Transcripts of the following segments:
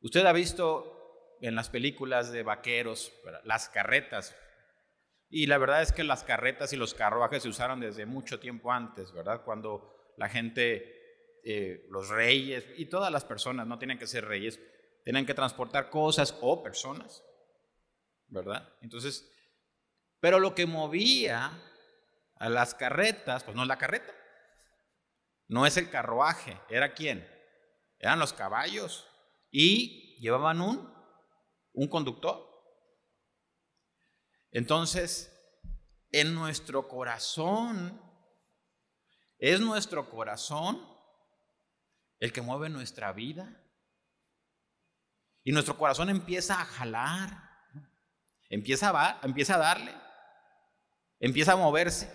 Usted ha visto en las películas de vaqueros las carretas. Y la verdad es que las carretas y los carruajes se usaron desde mucho tiempo antes, ¿verdad? Cuando la gente, eh, los reyes y todas las personas, no tienen que ser reyes, tienen que transportar cosas o personas, ¿verdad? Entonces, pero lo que movía a las carretas, pues no es la carreta, no es el carruaje, ¿era quién? Eran los caballos y llevaban un, un conductor. Entonces, en nuestro corazón, es nuestro corazón el que mueve nuestra vida. Y nuestro corazón empieza a jalar, empieza a, empieza a darle, empieza a moverse.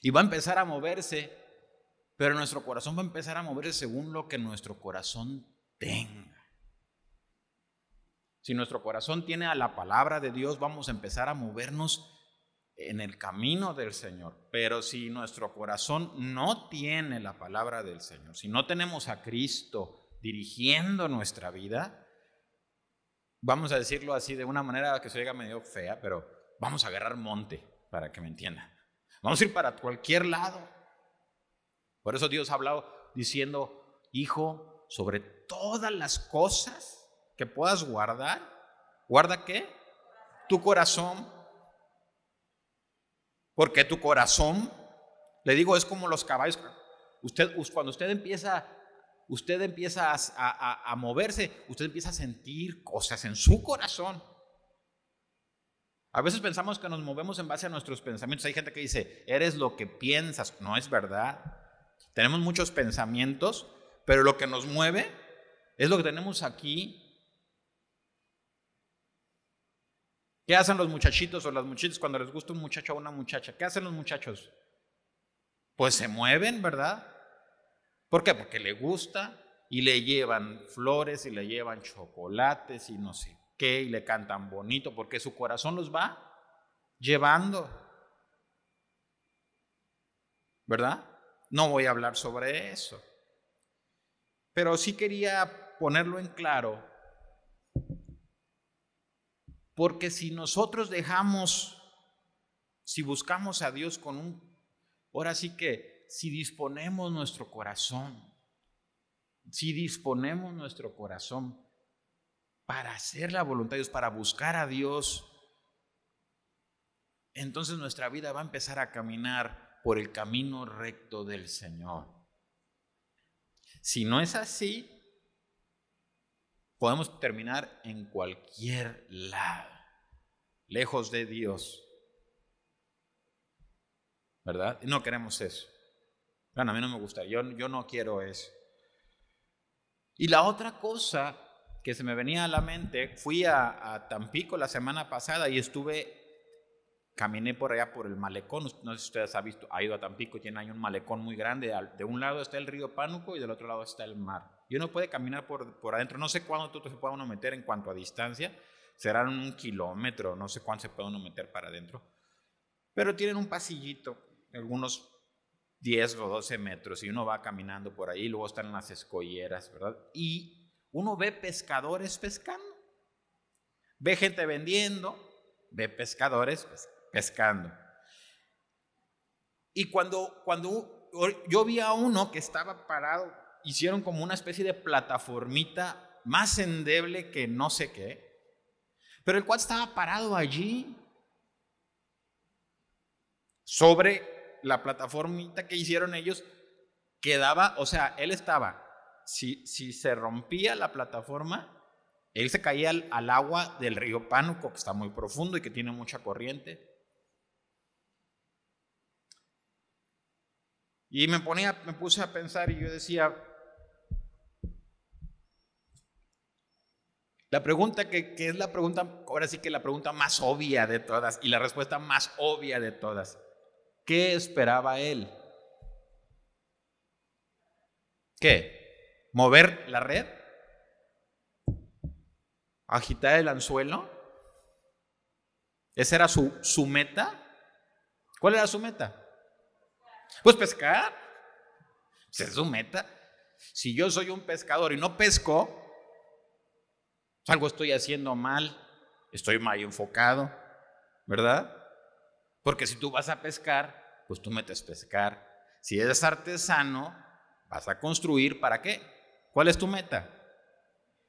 Y va a empezar a moverse, pero nuestro corazón va a empezar a moverse según lo que nuestro corazón Si nuestro corazón tiene a la palabra de Dios, vamos a empezar a movernos en el camino del Señor. Pero si nuestro corazón no tiene la palabra del Señor, si no tenemos a Cristo dirigiendo nuestra vida, vamos a decirlo así de una manera que se oiga medio fea, pero vamos a agarrar monte, para que me entiendan. Vamos a ir para cualquier lado. Por eso Dios ha hablado diciendo, hijo, sobre todas las cosas, que puedas guardar. ¿Guarda qué? Tu corazón. Porque tu corazón, le digo, es como los caballos. Usted, cuando usted empieza, usted empieza a, a moverse, usted empieza a sentir cosas en su corazón. A veces pensamos que nos movemos en base a nuestros pensamientos. Hay gente que dice, eres lo que piensas. No es verdad. Tenemos muchos pensamientos, pero lo que nos mueve es lo que tenemos aquí ¿Qué hacen los muchachitos o las muchachas cuando les gusta un muchacho o una muchacha? ¿Qué hacen los muchachos? Pues se mueven, ¿verdad? ¿Por qué? Porque le gusta y le llevan flores y le llevan chocolates y no sé qué y le cantan bonito porque su corazón los va llevando. ¿Verdad? No voy a hablar sobre eso. Pero sí quería ponerlo en claro porque si nosotros dejamos, si buscamos a Dios con un, ahora sí que, si disponemos nuestro corazón, si disponemos nuestro corazón para hacer la voluntad de Dios, para buscar a Dios, entonces nuestra vida va a empezar a caminar por el camino recto del Señor. Si no es así, podemos terminar en cualquier lado, lejos de Dios. ¿Verdad? No queremos eso. Bueno, a mí no me gusta, yo, yo no quiero eso. Y la otra cosa que se me venía a la mente, fui a, a Tampico la semana pasada y estuve caminé por allá por el malecón. No sé si ustedes han visto, ha ido a Tampico, tiene ahí un malecón muy grande. De un lado está el río Pánuco y del otro lado está el mar. Y uno puede caminar por, por adentro. No sé cuánto se puede uno meter en cuanto a distancia. Serán un kilómetro, no sé cuánto se puede uno meter para adentro. Pero tienen un pasillito, algunos 10 o 12 metros, y uno va caminando por ahí. Luego están las escolleras, ¿verdad? Y uno ve pescadores pescando. Ve gente vendiendo, ve pescadores pescando pescando. Y cuando, cuando yo vi a uno que estaba parado, hicieron como una especie de plataformita más endeble que no sé qué, pero el cual estaba parado allí sobre la plataformita que hicieron ellos, quedaba, o sea, él estaba, si, si se rompía la plataforma, él se caía al, al agua del río Pánuco, que está muy profundo y que tiene mucha corriente. Y me, ponía, me puse a pensar y yo decía, la pregunta que, es la pregunta, ahora sí que la pregunta más obvia de todas y la respuesta más obvia de todas, ¿qué esperaba él? ¿Qué? ¿Mover la red? ¿Agitar el anzuelo? ¿Esa era su, su meta? ¿Cuál era su meta? Pues pescar. Pues es su meta. Si yo soy un pescador y no pesco, Algo estoy haciendo mal, estoy mal enfocado, ¿verdad? Porque si tú vas a pescar, pues tú metes pescar. Si eres artesano, vas a construir, ¿para qué? ¿Cuál es tu meta?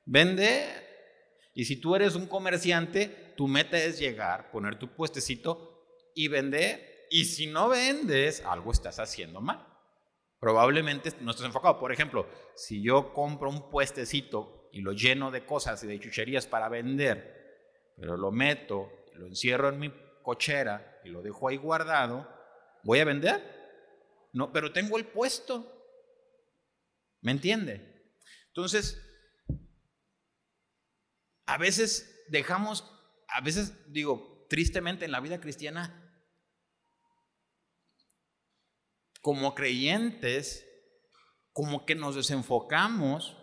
Vender. Y si tú eres un comerciante, tu meta es llegar, poner tu puestecito y vender. Y si no vendes, algo estás haciendo mal. Probablemente no estás enfocado. Por ejemplo, si yo compro un puestecito y lo lleno de cosas y de chucherías para vender, pero lo meto, lo encierro en mi cochera y lo dejo ahí guardado, ¿voy a vender? No, pero tengo el puesto. ¿Me entiende? Entonces, a veces dejamos, a veces digo, tristemente en la vida cristiana, como creyentes, como que nos desenfocamos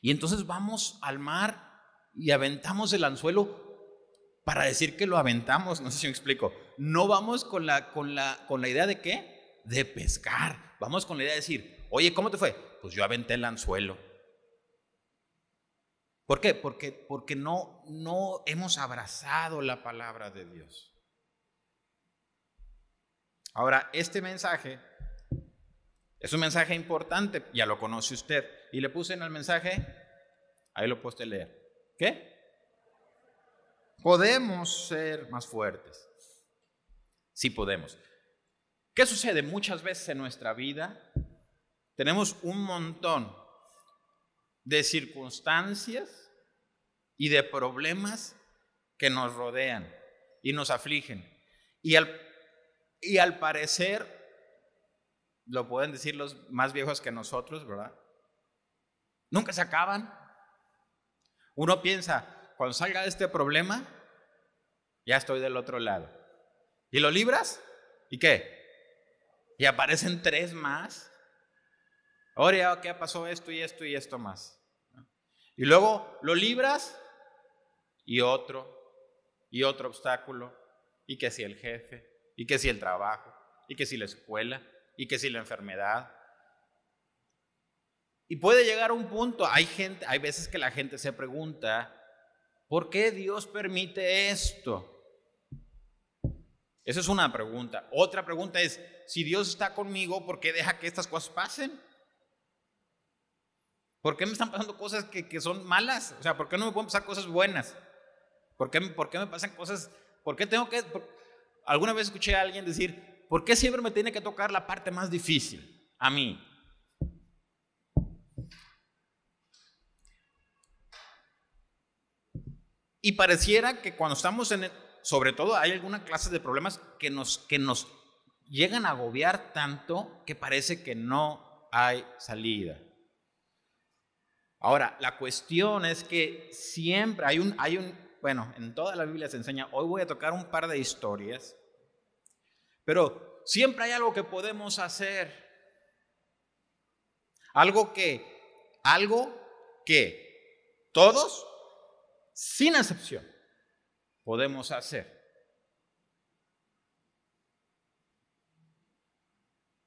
y entonces vamos al mar y aventamos el anzuelo para decir que lo aventamos, no sé si me explico. No vamos con la, con la, con la idea de qué? De pescar. Vamos con la idea de decir, oye, ¿cómo te fue? Pues yo aventé el anzuelo. ¿Por qué? Porque, porque no, no hemos abrazado la palabra de Dios. Ahora, este mensaje es un mensaje importante, ya lo conoce usted. Y le puse en el mensaje, ahí lo puede leer. ¿Qué? Podemos ser más fuertes. Sí podemos. ¿Qué sucede muchas veces en nuestra vida? Tenemos un montón de circunstancias y de problemas que nos rodean y nos afligen. Y al, y al parecer, lo pueden decir los más viejos que nosotros, ¿verdad? Nunca se acaban. Uno piensa, cuando salga de este problema, ya estoy del otro lado. ¿Y lo libras? ¿Y qué? Y aparecen tres más. Ahora ¿qué pasó esto y esto y esto más. Y luego lo libras y otro, y otro obstáculo, y que si el jefe, y que si el trabajo, y que si la escuela, y que si la enfermedad. Y puede llegar a un punto, hay gente, hay veces que la gente se pregunta, ¿Por qué Dios permite esto? Esa es una pregunta. Otra pregunta es, si Dios está conmigo, ¿por qué deja que estas cosas pasen? ¿Por qué me están pasando cosas que, son malas? O sea, ¿por qué no me pueden pasar cosas buenas? ¿Por qué, por qué me pasan cosas? ¿Por qué tengo que...? Alguna vez escuché a alguien decir, ¿por qué siempre me tiene que tocar la parte más difícil? A mí. Y pareciera que cuando estamos en, sobre todo hay alguna clase de problemas que nos, que nos llegan a agobiar tanto que parece que no hay salida. Ahora, la cuestión es que siempre hay un, hay un, bueno, en toda la Biblia se enseña, hoy voy a tocar un par de historias, pero siempre hay algo que podemos hacer. Algo que, algo que todos sin excepción, podemos hacer.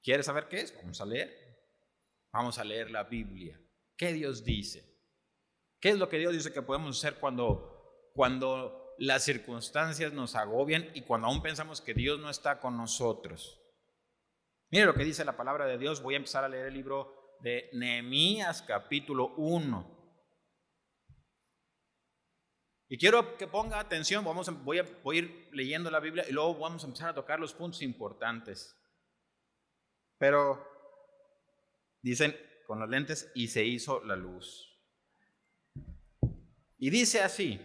¿Quieres saber qué es? Vamos a leer. Vamos a leer la Biblia. ¿Qué Dios dice? ¿Qué es lo que Dios dice que podemos hacer cuando, cuando las circunstancias nos agobian y cuando aún pensamos que Dios no está con nosotros? Mire lo que dice la palabra de Dios. Voy a empezar a leer el libro de Nehemías capítulo 1. Y quiero que ponga atención, vamos voy, a, voy a ir leyendo la Biblia y luego vamos a empezar a tocar los puntos importantes. Pero dicen con los lentes, y se hizo la luz. Y dice así,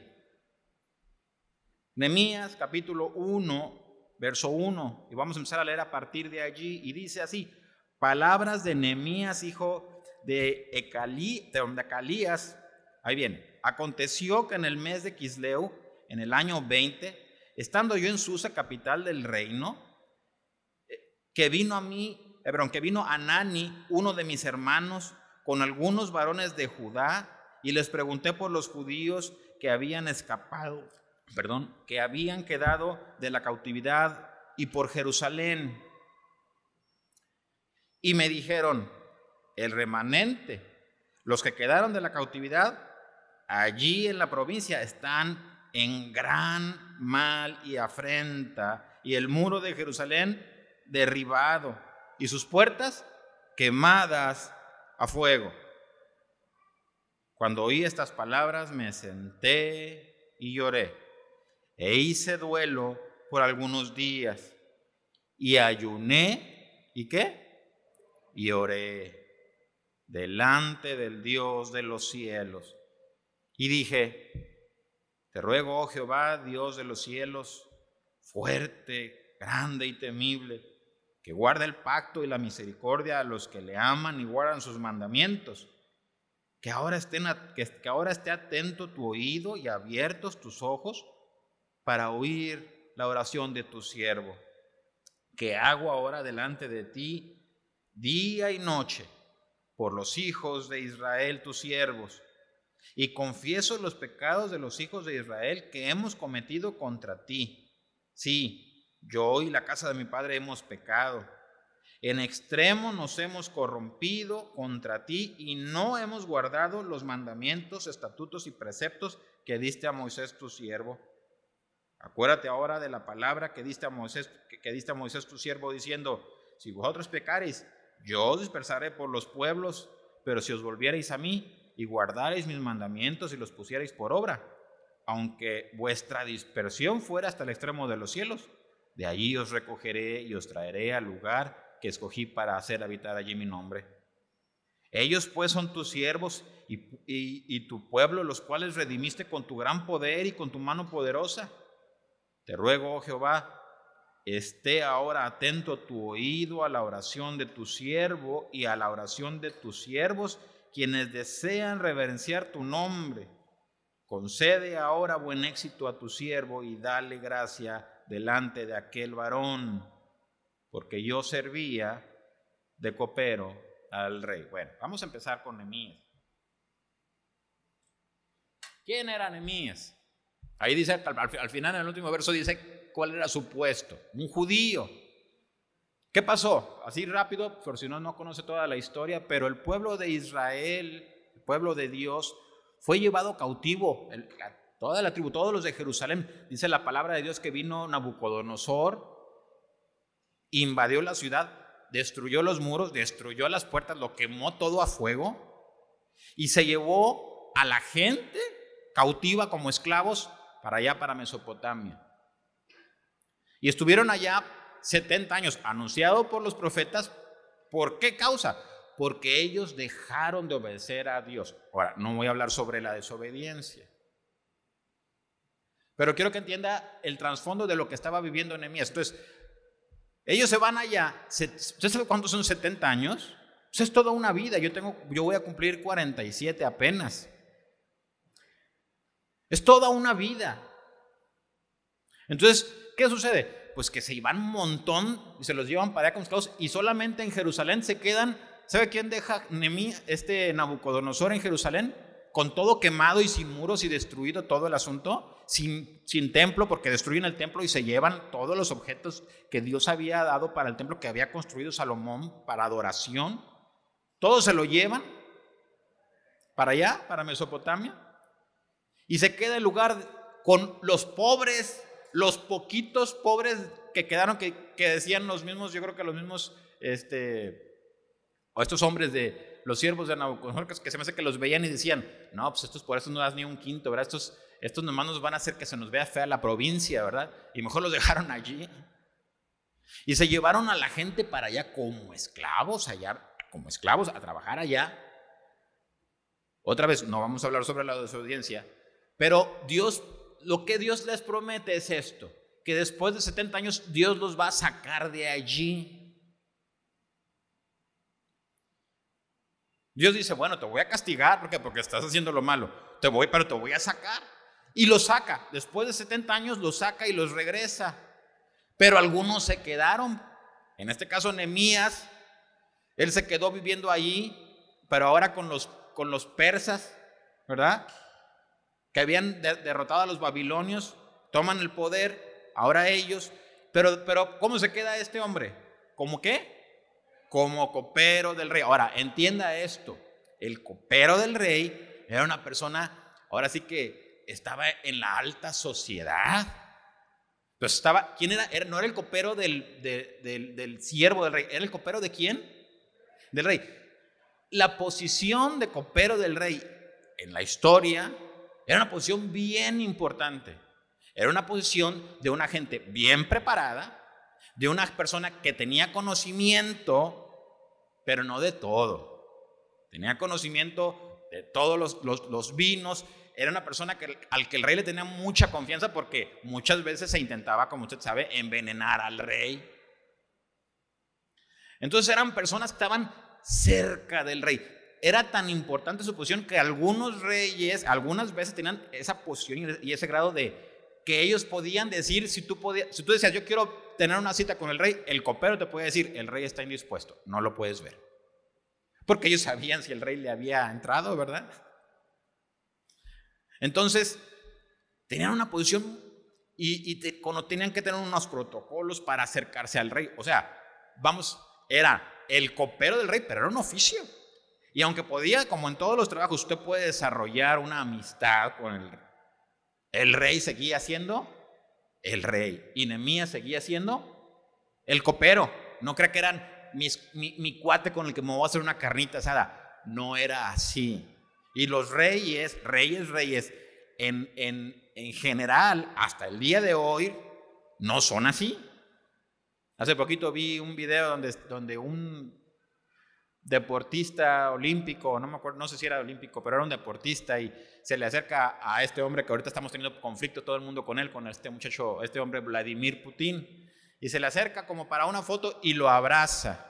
Nemías capítulo 1, verso 1, y vamos a empezar a leer a partir de allí, y dice así, palabras de Nemías, hijo de, Ecalí, de Acalías, ahí viene, Aconteció que en el mes de Quisleu, en el año 20, estando yo en Susa, capital del reino, que vino a mí, perdón, que vino Anani, uno de mis hermanos, con algunos varones de Judá, y les pregunté por los judíos que habían escapado, perdón, que habían quedado de la cautividad y por Jerusalén. Y me dijeron, el remanente, los que quedaron de la cautividad, allí en la provincia están en gran mal y afrenta, y el muro de Jerusalén derribado, y sus puertas quemadas a fuego. Cuando oí estas palabras me senté y lloré, e hice duelo por algunos días, y ayuné, ¿y qué? Y oré delante del Dios de los cielos. Y dije, te ruego, oh Jehová, Dios de los cielos, fuerte, grande y temible, que guarda el pacto y la misericordia a los que le aman y guardan sus mandamientos. Que ahora, estén, que, que ahora esté atento tu oído y abiertos tus ojos para oír la oración de tu siervo, que hago ahora delante de ti día y noche por los hijos de Israel, tus siervos, y confieso los pecados de los hijos de Israel que hemos cometido contra ti. Sí, yo y la casa de mi padre hemos pecado. En extremo nos hemos corrompido contra ti y no hemos guardado los mandamientos, estatutos y preceptos que diste a Moisés tu siervo. Acuérdate ahora de la palabra que diste a Moisés, que diste a Moisés tu siervo, diciendo: Si vosotros pecareis, yo os dispersaré por los pueblos, pero si os volvierais a mí y guardareis mis mandamientos y los pusierais por obra, aunque vuestra dispersión fuera hasta el extremo de los cielos, de allí os recogeré y os traeré al lugar que escogí para hacer habitar allí mi nombre. Ellos pues son tus siervos y tu pueblo, los cuales redimiste con tu gran poder y con tu mano poderosa. Te ruego, oh Jehová, esté ahora atento tu oído a la oración de tu siervo y a la oración de tus siervos, quienes desean reverenciar tu nombre. Concede ahora buen éxito a tu siervo y dale gracia delante de aquel varón, porque yo servía de copero al rey. Bueno, vamos a empezar con Nemías. ¿Quién era Nemías? Ahí dice, al, al final, en el último verso dice cuál era su puesto, un judío. ¿Qué pasó? Así rápido, por si no, no conoce toda la historia, pero el pueblo de Israel, el pueblo de Dios, fue llevado cautivo, toda la tribu, todos los de Jerusalén. Dice la palabra de Dios que vino Nabucodonosor, invadió la ciudad, destruyó los muros, destruyó las puertas, lo quemó todo a fuego y se llevó a la gente cautiva como esclavos para allá, para Mesopotamia. Y estuvieron allá 70 años, anunciado por los profetas. ¿Por qué causa? Porque ellos dejaron de obedecer a Dios. Ahora, no voy a hablar sobre la desobediencia. Pero quiero que entienda el trasfondo de lo que estaba viviendo Nehemías. Entonces, ellos se van allá. ¿Usted sabe cuántos son 70 años? Es toda una vida. Yo, tengo, yo voy a cumplir 47 apenas. Es toda una vida. Entonces, ¿qué sucede? Pues que se iban un montón y se los llevan para allá con esclavos y solamente en Jerusalén se quedan. ¿Sabe quién deja Nemí, este Nabucodonosor en Jerusalén? Con todo quemado y sin muros y destruido todo el asunto, sin, sin templo, porque destruyen el templo y se llevan todos los objetos que Dios había dado para el templo que había construido Salomón para adoración. Todos se lo llevan para allá, para Mesopotamia, y se queda el lugar con los pobres los poquitos pobres que quedaron, que, decían los mismos, yo creo que los mismos, este, o estos hombres de los siervos de Nabucodonosor, que se me hace que los veían y decían, no, pues estos por eso no das ni un quinto, ¿verdad? Estos, estos nomás nos van a hacer que se nos vea fea la provincia, ¿verdad? Y mejor los dejaron allí. Y se llevaron a la gente para allá como esclavos, allá, como esclavos, a trabajar allá. Otra vez, no vamos a hablar sobre la desobediencia, pero Dios lo que Dios les promete es esto, que después de 70 años Dios los va a sacar de allí. Dios dice, bueno, te voy a castigar porque estás haciendo lo malo. Te voy, pero te voy a sacar. Y los saca. Después de 70 años los saca y los regresa. Pero algunos se quedaron. En este caso Nehemías, él se quedó viviendo allí, pero ahora con los con los persas, ¿verdad? Que habían derrotado a los babilonios, toman el poder, ahora ellos, pero, pero ¿cómo se queda este hombre? ¿Cómo qué? Como copero del rey. Ahora, entienda esto, el copero del rey era una persona ahora sí que estaba en la alta sociedad. Pues estaba, ¿quién era? no era el copero del, del, del siervo del rey, ¿era el copero de quién? Del rey. La posición de copero del rey en la historia era una posición bien importante. Era una posición de una gente bien preparada, de una persona que tenía conocimiento, pero no de todo. Tenía conocimiento de todos los, vinos. Era una persona que, al que el rey le tenía mucha confianza porque muchas veces se intentaba, como usted sabe, envenenar al rey. Entonces eran personas que estaban cerca del rey. Era tan importante su posición que algunos reyes, algunas veces tenían esa posición y ese grado de que ellos podían decir, si tú, podías, si tú decías, yo quiero tener una cita con el rey, el copero te puede decir, el rey está indispuesto, no lo puedes ver. Porque ellos sabían si el rey le había entrado, ¿verdad? Entonces, tenían una posición y, tenían que tener unos protocolos para acercarse al rey. O sea, vamos, era el copero del rey, pero era un oficio. Y aunque podía, como en todos los trabajos, usted puede desarrollar una amistad con el el rey seguía siendo el rey. Y Nemías seguía siendo el copero. No crea que eran mi, cuate con el que me voy a hacer una carnita asada. No era así. Y los reyes, reyes, reyes, en, en, general, hasta el día de hoy, no son así. Hace poquito vi un video donde, donde un deportista olímpico, no me acuerdo, no sé si era olímpico, pero era un deportista y se le acerca a este hombre que ahorita estamos teniendo conflicto todo el mundo con él, con este muchacho, este hombre Vladimir Putin, y se le acerca como para una foto y lo abraza.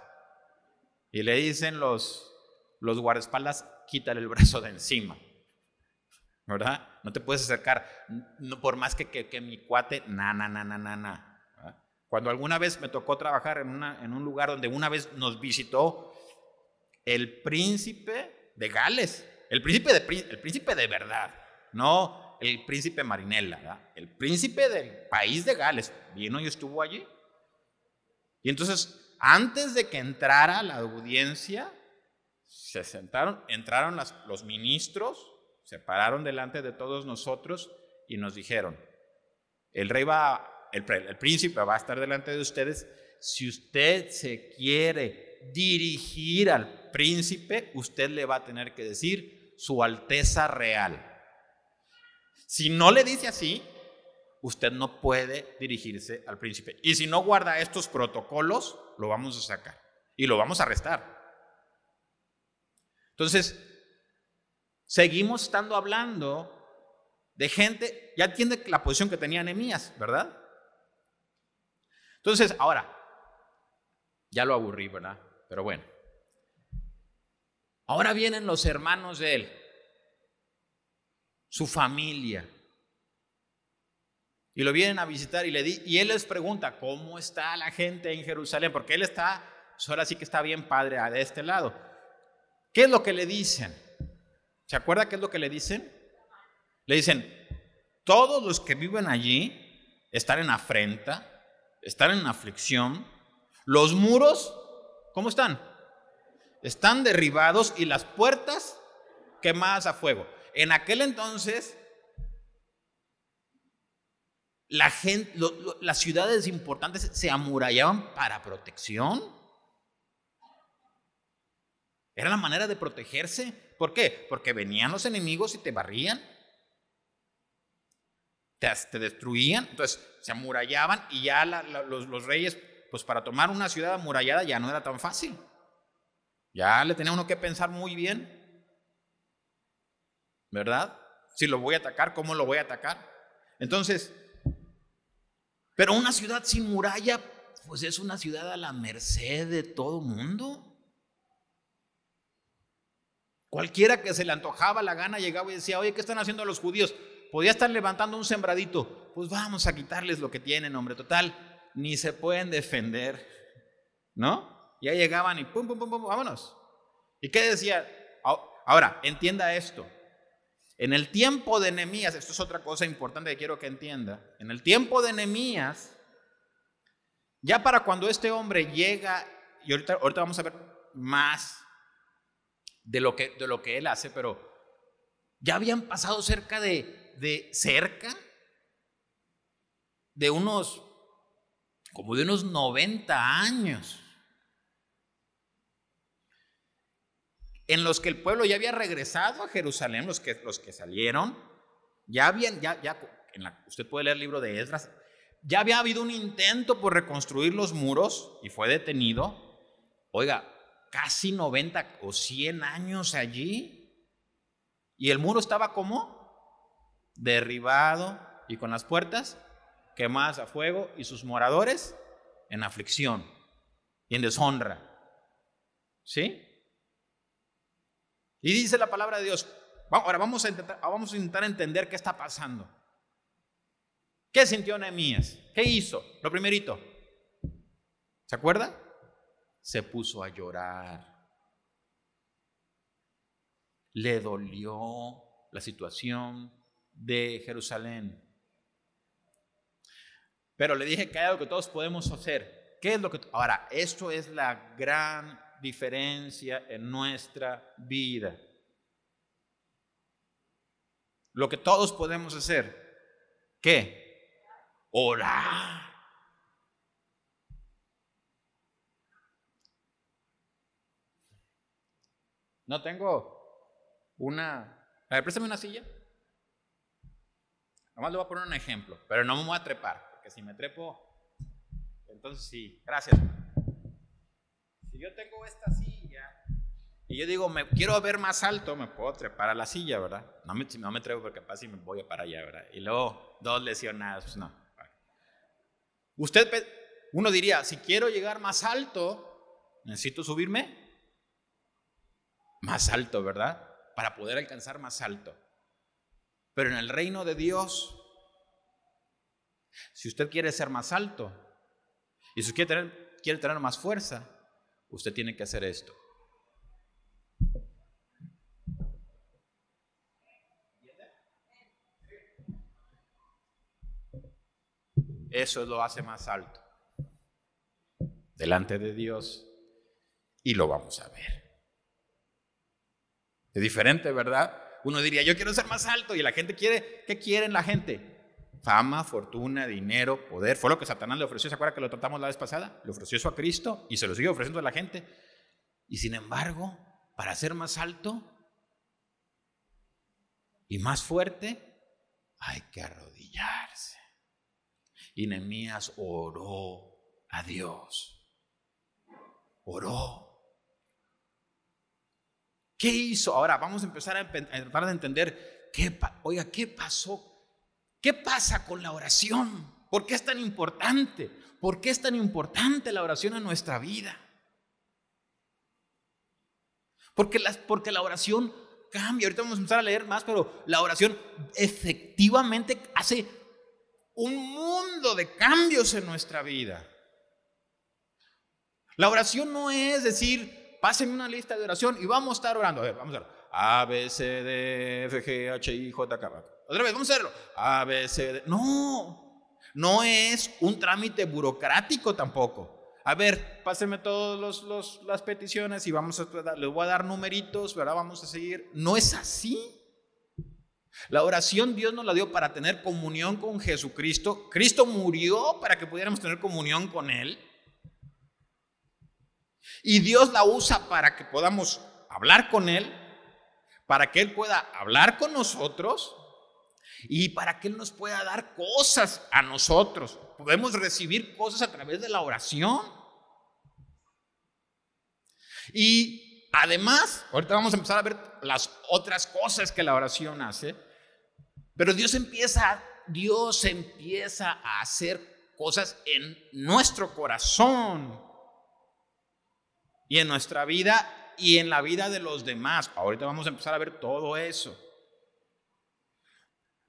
Y le dicen los, los guardaespaldas, quítale el brazo de encima. ¿Verdad? No te puedes acercar, no, por más que, que, mi cuate, na, na, na, na, na, na. Cuando alguna vez me tocó trabajar en, una, en un lugar donde una vez nos visitó el príncipe de Gales, el príncipe de, el príncipe de verdad, no el príncipe Marinella, el príncipe del país de Gales, vino y estuvo allí. Y entonces, antes de que entrara la audiencia, se sentaron, entraron los ministros, se pararon delante de todos nosotros y nos dijeron, el rey va, el príncipe va a estar delante de ustedes, si usted se quiere dirigir al príncipe, usted le va a tener que decir su Alteza Real. Si no le dice así, usted no puede dirigirse al príncipe. Y si no guarda estos protocolos, lo vamos a sacar y lo vamos a arrestar. Entonces, seguimos estando hablando de gente, ya entiende la posición que tenía Nehemías, ¿verdad? Entonces, ahora, ya lo aburrí, ¿verdad? Pero bueno. Ahora vienen los hermanos de él, su familia. Y lo vienen a visitar y, le di, y él les pregunta, ¿cómo está la gente en Jerusalén? Porque él está, pues ahora sí que está bien padre de este lado. ¿Qué es lo que le dicen? ¿Se acuerda qué es lo que le dicen? Le dicen, todos los que viven allí están en afrenta, están en aflicción. Los muros, ¿cómo están? Están derribados y las puertas quemadas a fuego. En aquel entonces, la gente, las ciudades importantes se amurallaban para protección. Era la manera de protegerse. ¿Por qué? Porque venían los enemigos y te barrían. Te, destruían. Entonces se amurallaban y ya los, los reyes, pues para tomar una ciudad amurallada ya no era tan fácil. Ya le tenía uno que pensar muy bien. ¿Verdad? Si lo voy a atacar, ¿cómo lo voy a atacar? Entonces, pero una ciudad sin muralla, pues es una ciudad a la merced de todo mundo. Cualquiera que se le antojaba la gana llegaba y decía, oye, ¿qué están haciendo los judíos? Podía estar levantando un sembradito. Pues vamos a quitarles lo que tienen, hombre. Total, ni se pueden defender. ¿No? Ya llegaban y pum, pum, pum, pum, vámonos. ¿Y qué decía? Ahora, entienda esto. En el tiempo de Nehemías, esto es otra cosa importante que quiero que entienda. En el tiempo de Nehemías, ya para cuando este hombre llega, y ahorita, ahorita vamos a ver más de lo, que, de lo que él hace, pero Ya habían pasado cerca de, de cerca de unos, como de unos 90 años. En los que el pueblo ya había regresado a Jerusalén, los que, los que salieron, ya habían, ya, ya, usted puede leer el libro de Esdras, ya había habido un intento por reconstruir los muros y fue detenido. Oiga, casi 90 o 100 años allí. Y el muro estaba como derribado y con las puertas quemadas a fuego y sus moradores en aflicción y en deshonra. ¿Sí? Y dice la palabra de Dios, ahora vamos a intentar, entender qué está pasando. ¿Qué sintió Nehemías? ¿Qué hizo? Lo primerito. ¿Se acuerda? Se puso a llorar. Le dolió la situación de Jerusalén. Pero le dije que hay algo que todos podemos hacer. ¿Qué es lo que ahora? Esto es la gran diferencia en nuestra vida. Lo que todos podemos hacer, ¿qué? Orar. No tengo una... A ver, préstame una silla. Nomás le voy a poner un ejemplo, pero no me voy a trepar, porque si me trepo, entonces sí. Gracias si yo tengo esta silla y yo digo, me quiero ver más alto, me puedo trepar a la silla, ¿verdad? No me, no me trepo porque capaz me voy para allá, ¿verdad? Y luego dos lesionadas, pues no. Usted, uno diría, si quiero llegar más alto, necesito subirme más alto, ¿verdad? Para poder alcanzar más alto. Pero en el reino de Dios, si usted quiere ser más alto y si quiere tener, quiere tener más fuerza, usted tiene que hacer esto. Eso lo hace más alto delante de Dios y lo vamos a ver. Es diferente, ¿verdad? Uno diría, yo quiero ser más alto y la gente quiere, ¿qué quieren la gente? Fama, fortuna, dinero, poder. Fue lo que Satanás le ofreció. ¿Se acuerda que lo tratamos la vez pasada? Le ofreció eso a Cristo y se lo sigue ofreciendo a la gente. Y sin embargo, para ser más alto y más fuerte, hay que arrodillarse. Y Nehemías oró a Dios. Oró. ¿Qué hizo? Ahora vamos a empezar a, tratar de entender, oiga, ¿qué pasó ¿Qué pasa con la oración? ¿Por qué es tan importante? ¿Por qué es tan importante la oración en nuestra vida? Porque la, porque la oración cambia. Ahorita vamos a empezar a leer más, pero la oración efectivamente hace un mundo de cambios en nuestra vida. La oración no es decir, pásenme una lista de oración y vamos a estar orando. A ver, vamos a ver. A, B, C, D, F, G, H, I, J, K. Otra vez, vamos a hacerlo. A, B, C, D. No, no es un trámite burocrático tampoco. A ver, pásenme todas los, las peticiones y vamos a, les voy a dar numeritos, ¿verdad? Vamos a seguir. No es así. La oración Dios nos la dio para tener comunión con Jesucristo. Cristo murió para que pudiéramos tener comunión con Él. Y Dios la usa para que podamos hablar con Él, para que Él pueda hablar con nosotros y para que Él nos pueda dar cosas a nosotros. Podemos recibir cosas a través de la oración. Y además, ahorita vamos a empezar a ver las otras cosas que la oración hace, pero Dios empieza, Dios empieza a hacer cosas en nuestro corazón y en nuestra vida y en la vida de los demás. Ahorita vamos a empezar a ver todo eso.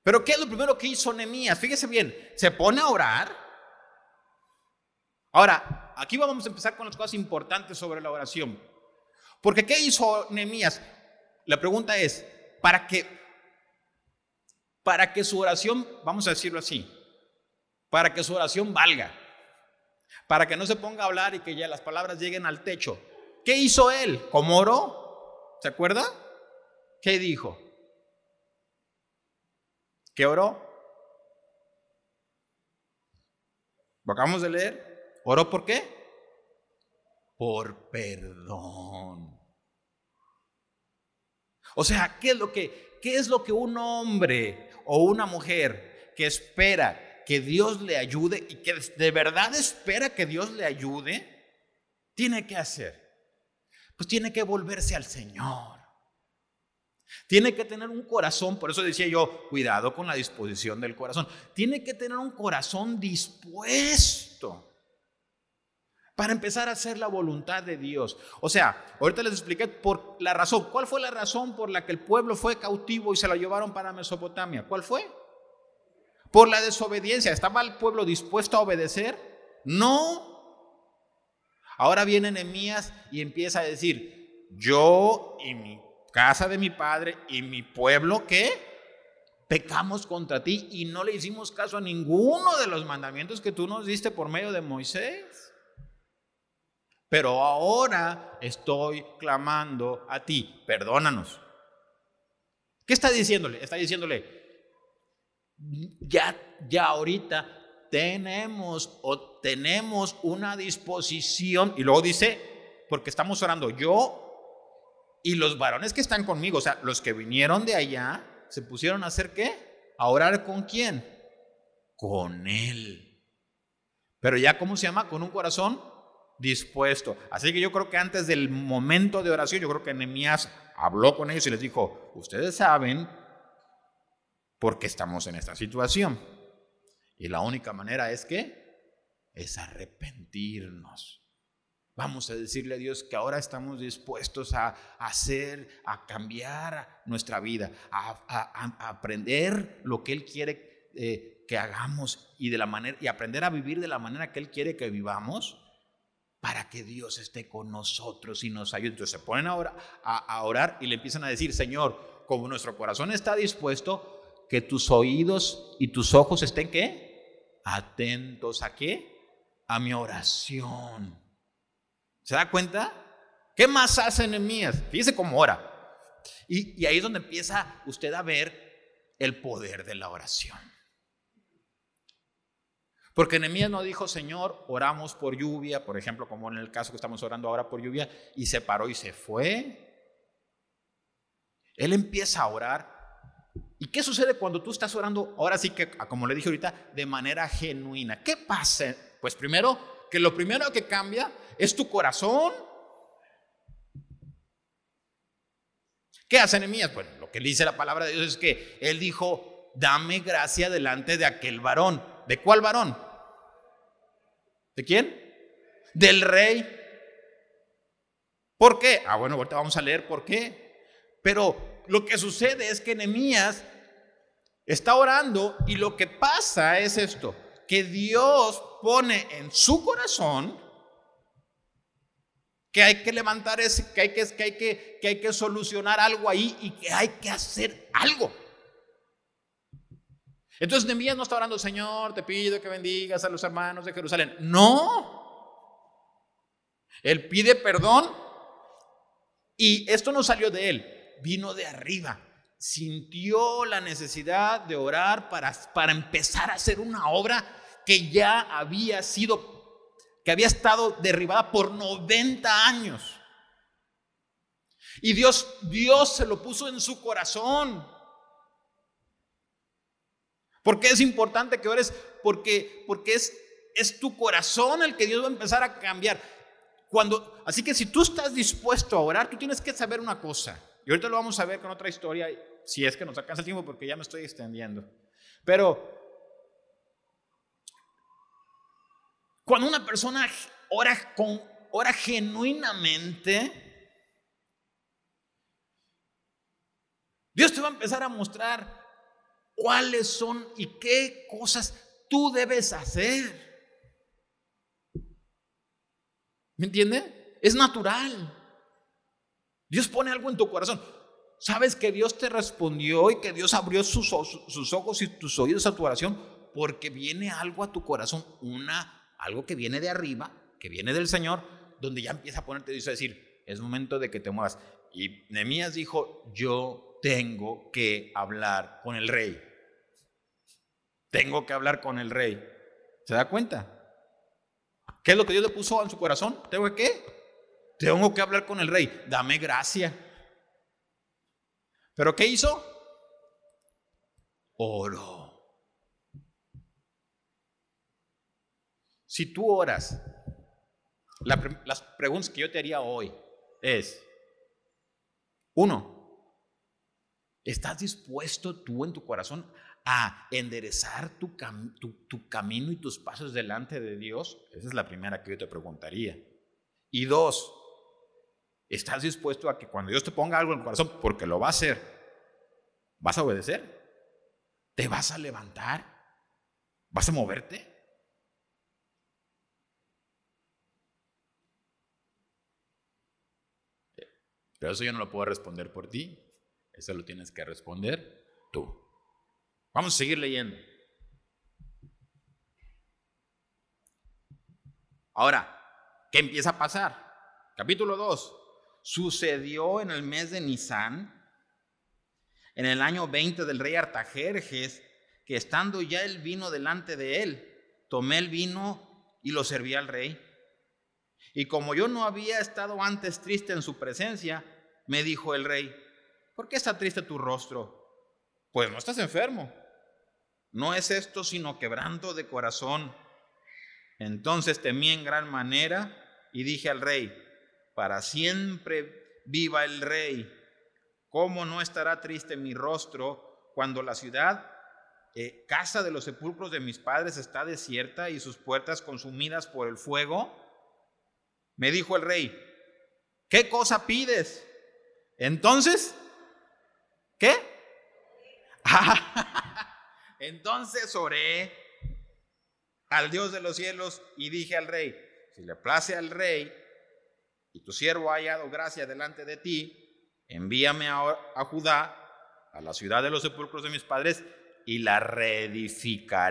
Pero ¿qué es lo primero que hizo Nehemías? Fíjese bien, se pone a orar. Ahora, aquí vamos a empezar con las cosas importantes sobre la oración. Porque ¿qué hizo Nehemías? La pregunta es, ¿para qué? Para que su oración, vamos a decirlo así, para que su oración valga, para que no se ponga a hablar y que ya las palabras lleguen al techo. ¿Qué hizo él? ¿Cómo oró? ¿Se acuerda? ¿Qué dijo? ¿Qué oró? ¿Lo acabamos de leer? ¿Oró por qué? Por perdón. O sea, ¿qué es lo que, qué es lo que un hombre o una mujer que espera que Dios le ayude y que de verdad espera que Dios le ayude, tiene que hacer? Pues tiene que volverse al Señor. Tiene que tener un corazón, por eso decía yo, cuidado con la disposición del corazón. Tiene que tener un corazón dispuesto para empezar a hacer la voluntad de Dios. O sea, ahorita les expliqué por la razón. ¿Cuál fue la razón por la que el pueblo fue cautivo y se lo llevaron para Mesopotamia? ¿Cuál fue? Por la desobediencia. ¿Estaba el pueblo dispuesto a obedecer? No. Ahora viene Nehemías y empieza a decir, yo y mi casa de mi padre y mi pueblo que pecamos contra ti y no le hicimos caso a ninguno de los mandamientos que tú nos diste por medio de Moisés. Pero ahora estoy clamando a ti, perdónanos. ¿Qué está diciéndole? Está diciéndole, ya, ya ahorita tenemos o tenemos una disposición, y luego dice, porque estamos orando yo y los varones que están conmigo, o sea, los que vinieron de allá, se pusieron a hacer qué? A orar con quién? Con Él. Pero ya, ¿cómo se llama? Con un corazón dispuesto. Así que yo creo que antes del momento de oración, yo creo que Nehemías habló con ellos y les dijo, ustedes saben por qué estamos en esta situación. Y la única manera es que es arrepentirnos. Vamos a decirle a Dios que ahora estamos dispuestos a hacer, a cambiar nuestra vida, a, aprender lo que Él quiere eh, que hagamos y, de la manera, y aprender a vivir de la manera que Él quiere que vivamos para que Dios esté con nosotros y nos ayude. Entonces se ponen ahora a orar y le empiezan a decir, Señor, como nuestro corazón está dispuesto, que tus oídos y tus ojos estén qué? Atentos a qué? A mi oración. ¿Se da cuenta? ¿Qué más hace Nehemías? Fíjese cómo ora. Y, ahí es donde empieza usted a ver el poder de la oración. Porque Nehemías no dijo, Señor, oramos por lluvia, por ejemplo, como en el caso que estamos orando ahora por lluvia, y se paró y se fue. Él empieza a orar. ¿Y qué sucede cuando tú estás orando, ahora sí que, como le dije ahorita, de manera genuina? ¿Qué pasa? Pues primero, que lo primero que cambia es tu corazón. ¿Qué hace Nehemías? Bueno, lo que dice la palabra de Dios es que él dijo, dame gracia delante de aquel varón. ¿De cuál varón? ¿De quién? Del rey. ¿Por qué? Ah, bueno, ahorita vamos a leer por qué. Pero lo que sucede es que Nehemías está orando y lo que pasa es esto, que Dios pone en su corazón que hay que levantar ese, que hay que, que, hay que, que hay que solucionar algo ahí y que hay que hacer algo. Entonces Nehemías no está orando, Señor, te pido que bendigas a los hermanos de Jerusalén. No. Él pide perdón y esto no salió de él, vino de arriba. Sintió la necesidad de orar para, para empezar a hacer una obra que ya había sido que había estado derribada por 90 años. Y Dios, Dios se lo puso en su corazón. ¿Por qué es importante que ores? Porque, porque es, es tu corazón el que Dios va a empezar a cambiar. Cuando, así que si tú estás dispuesto a orar, tú tienes que saber una cosa. Y ahorita lo vamos a ver con otra historia, si es que nos alcanza el tiempo, porque ya me estoy extendiendo. Pero Cuando una persona ora, con, ora genuinamente, Dios te va a empezar a mostrar cuáles son y qué cosas tú debes hacer. ¿Me entiende? Es natural. Dios pone algo en tu corazón. Sabes que Dios te respondió y que Dios abrió sus, sus ojos y tus oídos a tu oración porque viene algo a tu corazón, una algo que viene de arriba, que viene del Señor, donde ya empieza a ponerte, dice, decir, es momento de que te muevas. Y Nehemías dijo, yo tengo que hablar con el rey. tengo que hablar con el rey. ¿Se da cuenta? ¿Qué es lo que Dios le puso en su corazón? ¿Tengo que qué? Tengo que hablar con el rey. Dame gracia. ¿Pero qué hizo? Oro. Si tú oras, las preguntas que yo te haría hoy es, uno, ¿estás dispuesto tú en tu corazón a enderezar tu, tu, camino y tus pasos delante de Dios? Esa es la primera que yo te preguntaría. Y dos, ¿estás dispuesto a que cuando Dios te ponga algo en el corazón, porque lo va a hacer, vas a obedecer? ¿Te vas a levantar? ¿Vas a moverte? Pero eso yo no lo puedo responder por ti. Eso lo tienes que responder tú. Vamos a seguir leyendo. Ahora, ¿qué empieza a pasar? Capítulo 2. Sucedió en el mes de Nisan, en el año 20 del rey Artajerjes, que estando ya el vino delante de él, tomé el vino y lo serví al rey. Y como yo no había estado antes triste en su presencia, me dijo el rey, ¿por qué está triste tu rostro? Pues no estás enfermo. No es esto sino quebranto de corazón. Entonces temí en gran manera y dije al rey, para siempre viva el rey. ¿Cómo no estará triste mi rostro cuando la ciudad, eh, casa de los sepulcros de mis padres, está desierta y sus puertas consumidas por el fuego? Me dijo el rey, ¿qué cosa pides? Entonces, ¿qué? Entonces oré al Dios de los cielos y dije al rey, si le place al rey y tu siervo ha hallado gracia delante de ti, envíame a, a Judá, a la ciudad de los sepulcros de mis padres, y la reedificaré.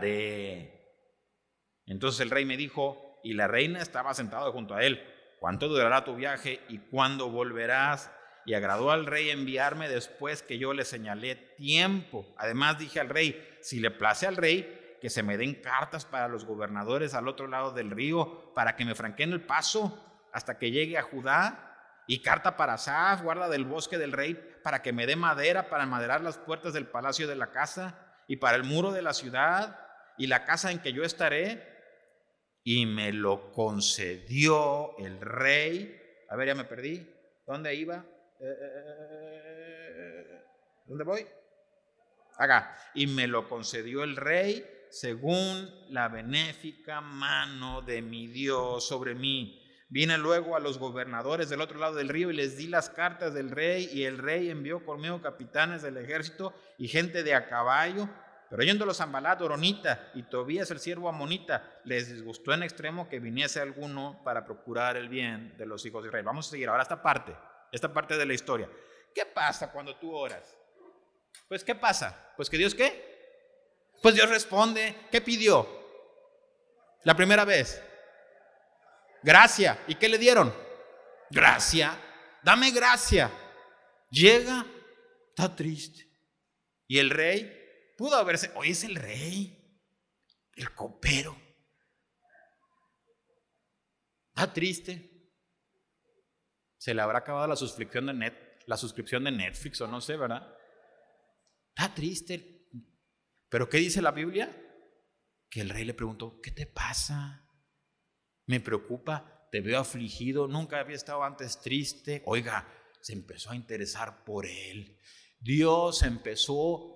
Entonces el rey me dijo, y la reina estaba sentada junto a él, ¿Cuánto durará tu viaje y cuándo volverás? Y agradó al rey enviarme después que yo le señalé tiempo. Además dije al rey, si le place al rey, que se me den cartas para los gobernadores al otro lado del río, para que me franqueen el paso hasta que llegue a Judá. Y carta para Asaf, guarda del bosque del rey, para que me dé madera para maderar las puertas del palacio de la casa y para el muro de la ciudad y la casa en que yo estaré y me lo concedió el rey. A ver, ya me perdí. ¿Dónde iba? Eh, eh, eh, ¿Dónde voy? Acá. Y me lo concedió el rey según la benéfica mano de mi Dios sobre mí. Vine luego a los gobernadores del otro lado del río y les di las cartas del rey y el rey envió conmigo capitanes del ejército y gente de a caballo pero yendo los Zambalat, y Tobías el siervo Amonita, les disgustó en extremo que viniese alguno para procurar el bien de los hijos de Israel. Vamos a seguir ahora esta parte, esta parte de la historia. ¿Qué pasa cuando tú oras? Pues ¿qué pasa? Pues que Dios qué? Pues Dios responde, ¿qué pidió? La primera vez. Gracia. ¿Y qué le dieron? Gracia. Dame gracia. Llega, está triste. Y el rey Pudo haberse, hoy es el rey, el copero. Está triste. Se le habrá acabado la suscripción de, net, la suscripción de Netflix o no sé, ¿verdad? Está triste. Pero ¿qué dice la Biblia? Que el rey le preguntó, ¿qué te pasa? Me preocupa, te veo afligido, nunca había estado antes triste. Oiga, se empezó a interesar por él. Dios empezó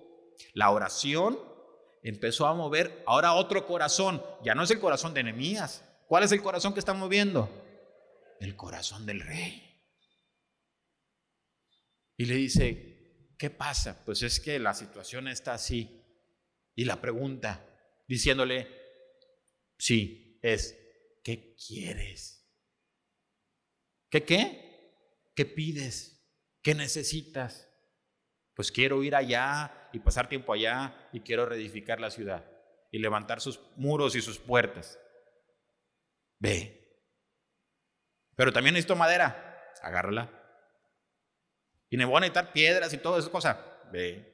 la oración empezó a mover ahora otro corazón. Ya no es el corazón de Nehemías. ¿Cuál es el corazón que está moviendo? El corazón del rey. Y le dice, ¿qué pasa? Pues es que la situación está así. Y la pregunta, diciéndole, sí, es, ¿qué quieres? ¿Qué qué? ¿Qué pides? ¿Qué necesitas? Pues quiero ir allá y pasar tiempo allá y quiero reedificar la ciudad y levantar sus muros y sus puertas. Ve. Pero también necesito madera. Agárrala. Y me voy a necesitar piedras y todas esas cosas. Ve.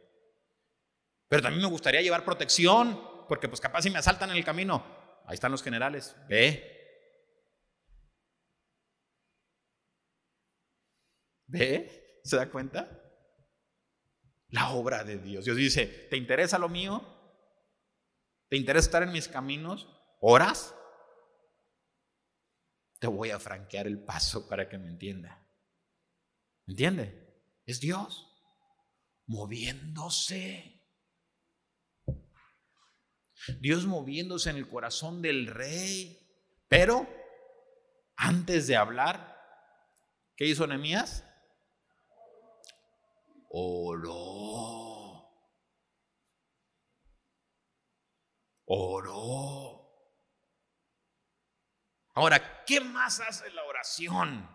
Pero también me gustaría llevar protección. porque pues capaz si me asaltan en el camino, ahí están los generales, ve. ¿Ve? ¿Se da cuenta? La obra de Dios. Dios dice, ¿te interesa lo mío? ¿Te interesa estar en mis caminos? ¿Horas? Te voy a franquear el paso para que me entienda. ¿Me entiende? Es Dios moviéndose. Dios moviéndose en el corazón del rey. Pero antes de hablar, ¿qué hizo Nehemías? Oró. Oró. Ahora, ¿qué más hace la oración?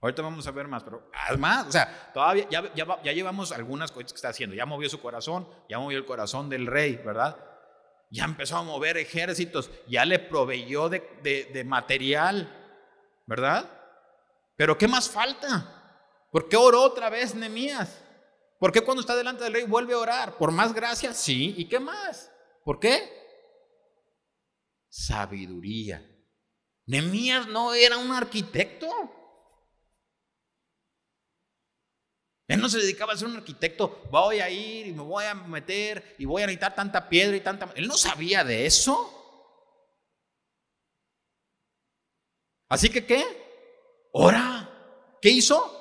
Ahorita vamos a ver más, pero además, o sea, todavía ya, ya, llevamos algunas cosas que está haciendo. Ya movió su corazón, ya movió el corazón del rey, ¿verdad? Ya empezó a mover ejércitos, ya le proveyó de, de material, ¿verdad? Pero ¿qué más falta? ¿Por qué oró otra vez Nemías? ¿Por qué cuando está delante del rey vuelve a orar? ¿Por más gracia? Sí. ¿Y qué más? ¿Por qué? Sabiduría. Nemías no era un arquitecto. Él no se dedicaba a ser un arquitecto, voy a ir y me voy a meter y voy a necesitar tanta piedra y tanta... Él no sabía de eso. Así que, ¿qué? Ora. ¿Qué hizo?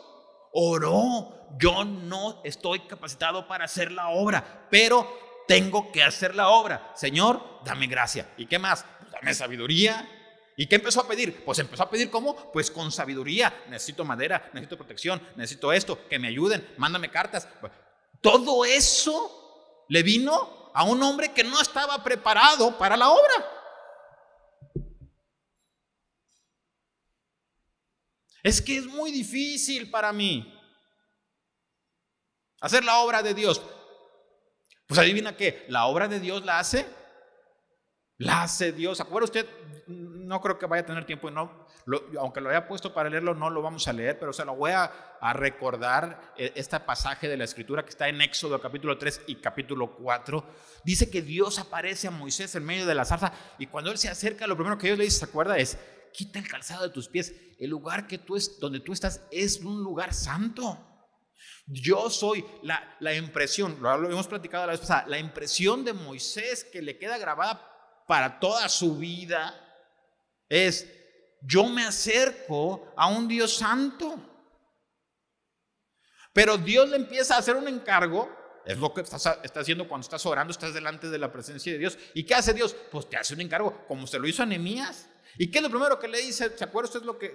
Oró. Yo no estoy capacitado para hacer la obra, pero tengo que hacer la obra. Señor, dame gracia. ¿Y qué más? Dame sabiduría, ¿Y qué empezó a pedir? Pues empezó a pedir cómo? Pues con sabiduría. Necesito madera, necesito protección, necesito esto, que me ayuden, mándame cartas. Todo eso le vino a un hombre que no estaba preparado para la obra. Es que es muy difícil para mí hacer la obra de Dios. Pues adivina qué, la obra de Dios la hace, la hace Dios. ¿Acuerda usted no creo que vaya a tener tiempo, no, aunque lo haya puesto para leerlo, no lo vamos a leer, pero se lo voy a, recordar eh, este pasaje de la escritura que está en Éxodo capítulo 3 y capítulo 4. Dice que Dios aparece a Moisés en medio de la zarza y cuando él se acerca, lo primero que Dios le dice, ¿se acuerda? Es, quita el calzado de tus pies. El lugar que tú es, donde tú estás es un lugar santo. Yo soy la, la impresión, lo, lo hemos platicado la vez la impresión de Moisés que le queda grabada para toda su vida es, yo me acerco a un Dios santo. Pero Dios le empieza a hacer un encargo. Es lo que estás, haciendo cuando estás orando, estás delante de la presencia de Dios. ¿Y qué hace Dios? Pues te hace un encargo, como se lo hizo a Nehemías. ¿Y qué es lo primero que le dice? ¿Se acuerda usted lo que,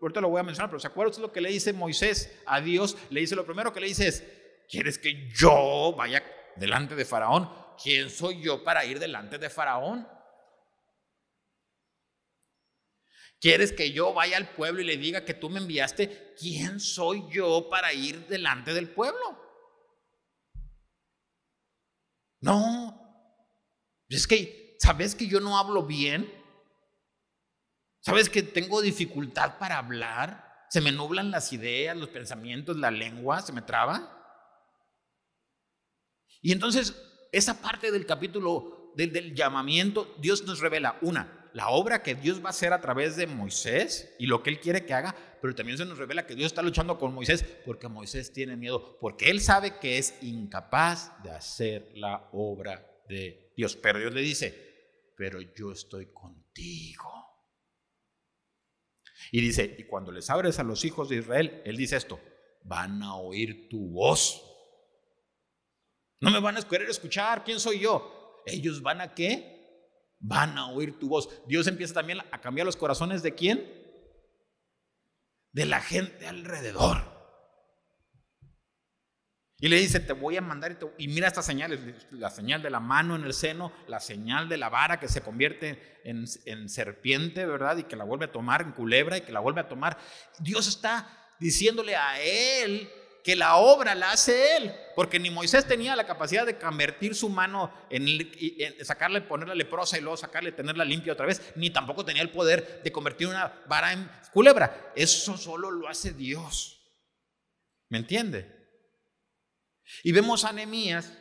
ahorita lo voy a mencionar, pero ¿se acuerda usted lo que le dice Moisés a Dios? Le dice, lo primero que le dice es, ¿quieres que yo vaya delante de Faraón? ¿Quién soy yo para ir delante de Faraón? ¿Quieres que yo vaya al pueblo y le diga que tú me enviaste? ¿Quién soy yo para ir delante del pueblo? No. Es que, ¿sabes que yo no hablo bien? ¿Sabes que tengo dificultad para hablar? Se me nublan las ideas, los pensamientos, la lengua, se me traba. Y entonces, esa parte del capítulo del, del llamamiento, Dios nos revela, una, la obra que Dios va a hacer a través de Moisés y lo que Él quiere que haga, pero también se nos revela que Dios está luchando con Moisés porque Moisés tiene miedo, porque Él sabe que es incapaz de hacer la obra de Dios. Pero Dios le dice, pero yo estoy contigo. Y dice, y cuando les abres a los hijos de Israel, Él dice esto, van a oír tu voz. No me van a querer escuchar, ¿quién soy yo? Ellos van a qué? van a oír tu voz. Dios empieza también a cambiar los corazones de quién? De la gente alrededor. Y le dice, te voy a mandar y, mira estas señales, la señal de la mano en el seno, la señal de la vara que se convierte en, en serpiente, ¿verdad? Y que la vuelve a tomar en culebra y que la vuelve a tomar. Dios está diciéndole a él que la obra la hace Él, porque ni Moisés tenía la capacidad de convertir su mano en, sacarle, ponerla leprosa y luego sacarle, tenerla limpia otra vez, ni tampoco tenía el poder de convertir una vara en culebra. Eso solo lo hace Dios. ¿Me entiende? Y vemos a Nehemías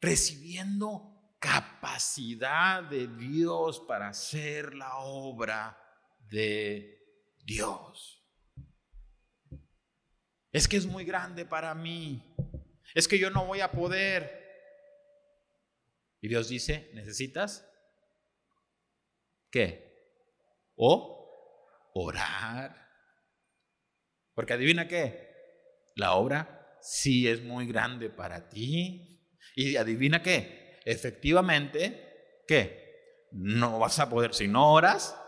recibiendo capacidad de Dios para hacer la obra de Dios. Es que es muy grande para mí. Es que yo no voy a poder. Y Dios dice, ¿necesitas qué? O orar. Porque adivina qué, la obra sí es muy grande para ti. Y adivina qué, efectivamente, ¿qué? No vas a poder, si no oras,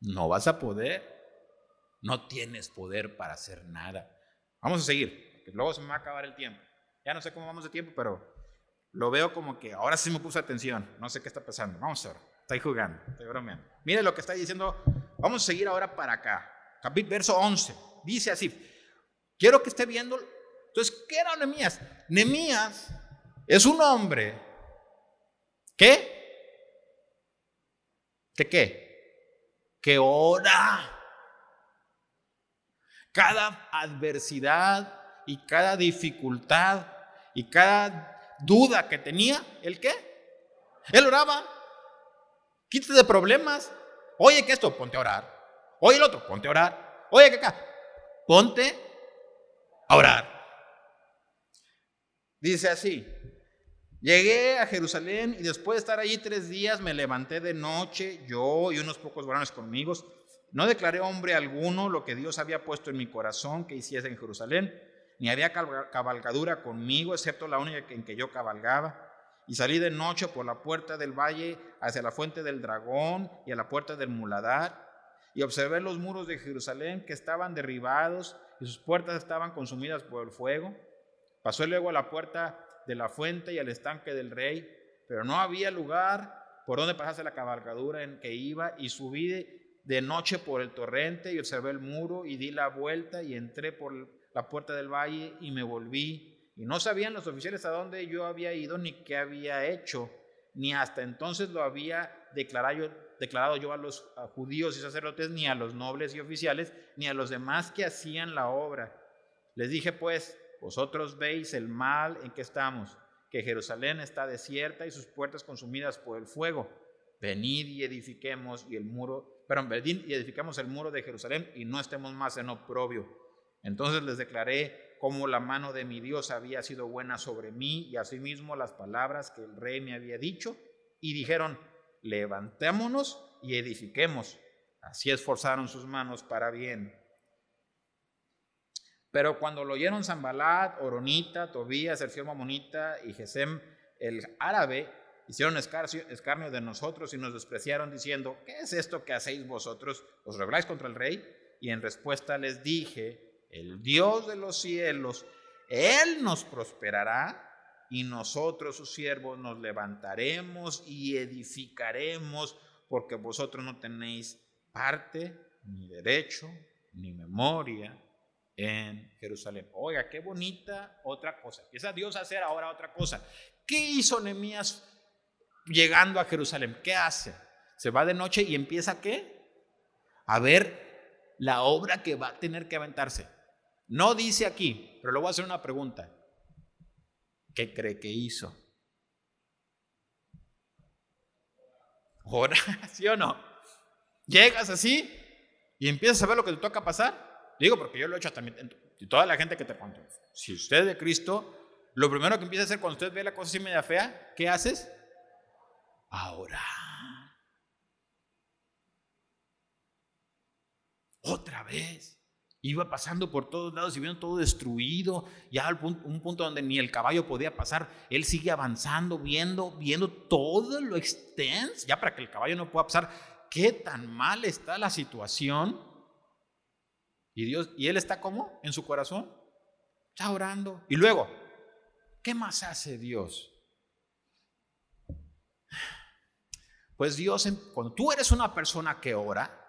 no vas a poder. No tienes poder para hacer nada. Vamos a seguir, porque luego se me va a acabar el tiempo. Ya no sé cómo vamos de tiempo, pero lo veo como que ahora sí me puse atención. No sé qué está pasando. Vamos a ver. Estoy jugando, estoy bromeando. Mire lo que está diciendo. Vamos a seguir ahora para acá. Capítulo verso 11. Dice así. Quiero que esté viendo. Entonces, ¿qué era Nemías? Nemías es un hombre que, ¿que qué? Que ora. Cada adversidad y cada dificultad y cada duda que tenía, ¿el qué? Él oraba. Quítate de problemas. Oye, que esto, ponte a orar. Oye, el otro, ponte a orar. Oye, que acá, ponte a orar. Dice así, llegué a Jerusalén y después de estar allí tres días me levanté de noche, yo y unos pocos varones conmigo. No declaré hombre alguno lo que Dios había puesto en mi corazón que hiciese en Jerusalén, ni había cabalgadura conmigo, excepto la única en que yo cabalgaba. Y salí de noche por la puerta del valle hacia la fuente del dragón y a la puerta del muladar, y observé los muros de Jerusalén que estaban derribados y sus puertas estaban consumidas por el fuego. Pasó luego a la puerta de la fuente y al estanque del rey, pero no había lugar por donde pasase la cabalgadura en que iba y subí de, noche por el torrente y observé el muro y di la vuelta y entré por la puerta del valle y me volví. Y no sabían los oficiales a dónde yo había ido ni qué había hecho, ni hasta entonces lo había declarado declarado yo a los judíos y sacerdotes, ni a los nobles y oficiales, ni a los demás que hacían la obra. Les dije pues, vosotros veis el mal en que estamos, que Jerusalén está desierta y sus puertas consumidas por el fuego. Venid y edifiquemos y el muro, perdón, venid y edificamos el muro de Jerusalén y no estemos más en oprobio. Entonces les declaré cómo la mano de mi Dios había sido buena sobre mí y asimismo las palabras que el rey me había dicho y dijeron, levantémonos y edifiquemos. Así esforzaron sus manos para bien. Pero cuando lo oyeron Zambalat, Oronita, Tobías, fiel Mamonita y Gesem, el árabe, hicieron escarnio de nosotros y nos despreciaron diciendo, ¿qué es esto que hacéis vosotros? ¿Os rebeláis contra el rey? Y en respuesta les dije, el Dios de los cielos, Él nos prosperará y nosotros, sus siervos, nos levantaremos y edificaremos, porque vosotros no tenéis parte, ni derecho, ni memoria en Jerusalén. Oiga, qué bonita otra cosa. Empieza Dios a hacer ahora otra cosa. ¿Qué hizo Nehemías llegando a Jerusalén? ¿Qué hace? Se va de noche y empieza qué? A ver la obra que va a tener que aventarse. No dice aquí, pero le voy a hacer una pregunta. ¿Qué cree que hizo? ¿Ora? ¿Sí o no? Llegas así y empiezas a ver lo que te toca pasar. Digo, porque yo lo he hecho también. Y toda la gente que te cuento. Si usted es de Cristo, lo primero que empieza a hacer cuando usted ve la cosa así media fea, ¿qué haces? Ahora. Otra vez. Iba pasando por todos lados y viendo todo destruido, ya al punto, un punto donde ni el caballo podía pasar. Él sigue avanzando, viendo, viendo todo lo extenso, ya para que el caballo no pueda pasar. ¿Qué tan mal está la situación? Y Dios, y él está como en su corazón, está orando. Y luego, ¿qué más hace Dios? Pues Dios, cuando tú eres una persona que ora,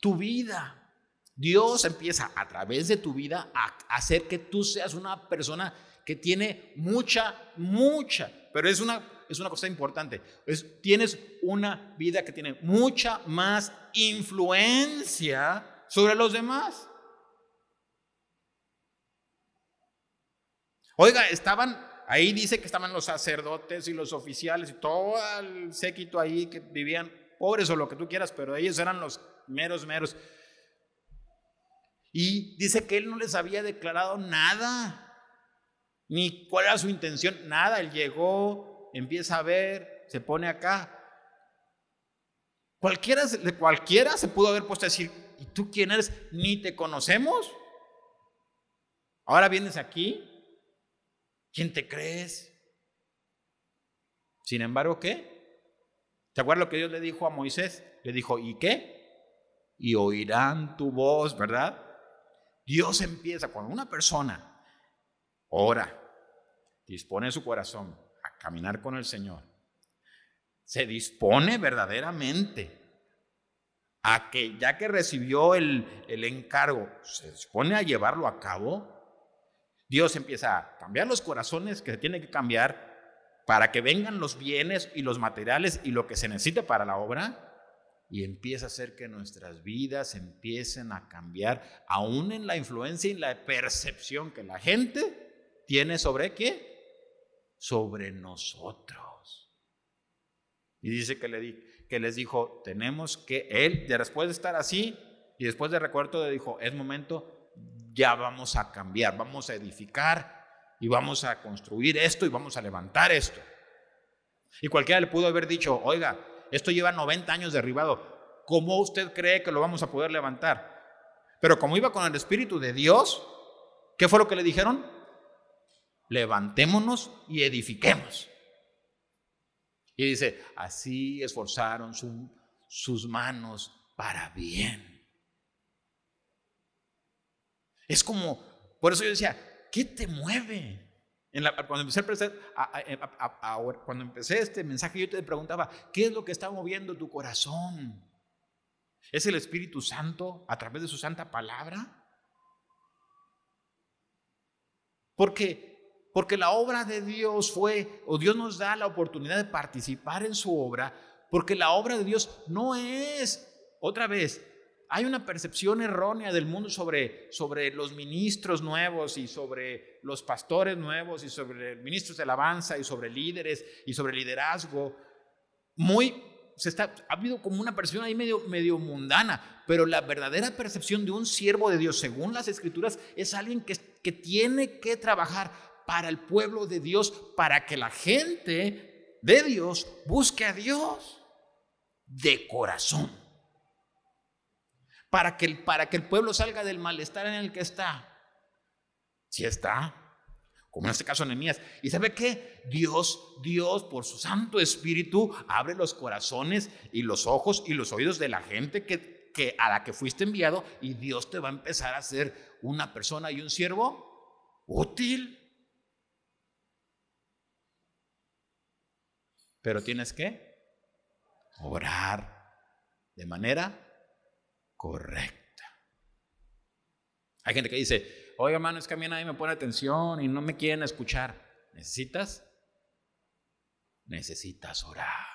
tu vida Dios empieza a través de tu vida a hacer que tú seas una persona que tiene mucha, mucha, pero es una, es una cosa importante, es, tienes una vida que tiene mucha más influencia sobre los demás. Oiga, estaban ahí dice que estaban los sacerdotes y los oficiales y todo el séquito ahí que vivían pobres o lo que tú quieras, pero ellos eran los meros, meros. Y dice que él no les había declarado nada, ni cuál era su intención, nada. Él llegó, empieza a ver, se pone acá. Cualquiera, cualquiera se pudo haber puesto a decir, ¿y tú quién eres? Ni te conocemos. Ahora vienes aquí. ¿Quién te crees? Sin embargo, ¿qué? ¿Te acuerdas lo que Dios le dijo a Moisés? Le dijo, ¿y qué? Y oirán tu voz, ¿verdad? Dios empieza, cuando una persona ora, dispone su corazón a caminar con el Señor, se dispone verdaderamente a que ya que recibió el, el encargo, se dispone a llevarlo a cabo, Dios empieza a cambiar los corazones que se tienen que cambiar para que vengan los bienes y los materiales y lo que se necesite para la obra y empieza a hacer que nuestras vidas empiecen a cambiar, aún en la influencia y la percepción que la gente tiene sobre qué? Sobre nosotros. Y dice que, le, que les dijo, tenemos que, él, después de estar así, y después de recuerdo, le dijo, es momento, ya vamos a cambiar, vamos a edificar y vamos a construir esto y vamos a levantar esto. Y cualquiera le pudo haber dicho, oiga, esto lleva 90 años derribado. ¿Cómo usted cree que lo vamos a poder levantar? Pero como iba con el Espíritu de Dios, ¿qué fue lo que le dijeron? Levantémonos y edifiquemos. Y dice, así esforzaron sus manos para bien. Es como, por eso yo decía, ¿qué te mueve? Cuando, empecé cuando empecé este mensaje, yo te preguntaba, ¿qué es lo que está moviendo tu corazón? ¿Es el Espíritu Santo a través de su santa palabra? Porque, porque la obra de Dios fue, o Dios nos da la oportunidad de participar en su obra, porque la obra de Dios no es, otra vez, hay una percepción errónea del mundo sobre, sobre los ministros nuevos y sobre los pastores nuevos y sobre ministros de alabanza y sobre líderes y sobre liderazgo. Muy, se está, ha habido como una percepción ahí medio, medio mundana, pero la verdadera percepción de un siervo de Dios, según las escrituras, es alguien que, que tiene que trabajar para el pueblo de Dios, para que la gente de Dios busque a Dios de corazón para que, para que el pueblo salga del malestar en el que está. Si está, como en este caso Nehemías. ¿Y sabe qué? Dios, Dios por su Santo Espíritu abre los corazones y los ojos y los oídos de la gente que, que a la que fuiste enviado y Dios te va a empezar a ser una persona y un siervo útil. Pero tienes que orar de manera correcta. Hay gente que dice, oye hermano, es que a mí nadie me pone atención y no me quieren escuchar. ¿Necesitas? Necesitas orar.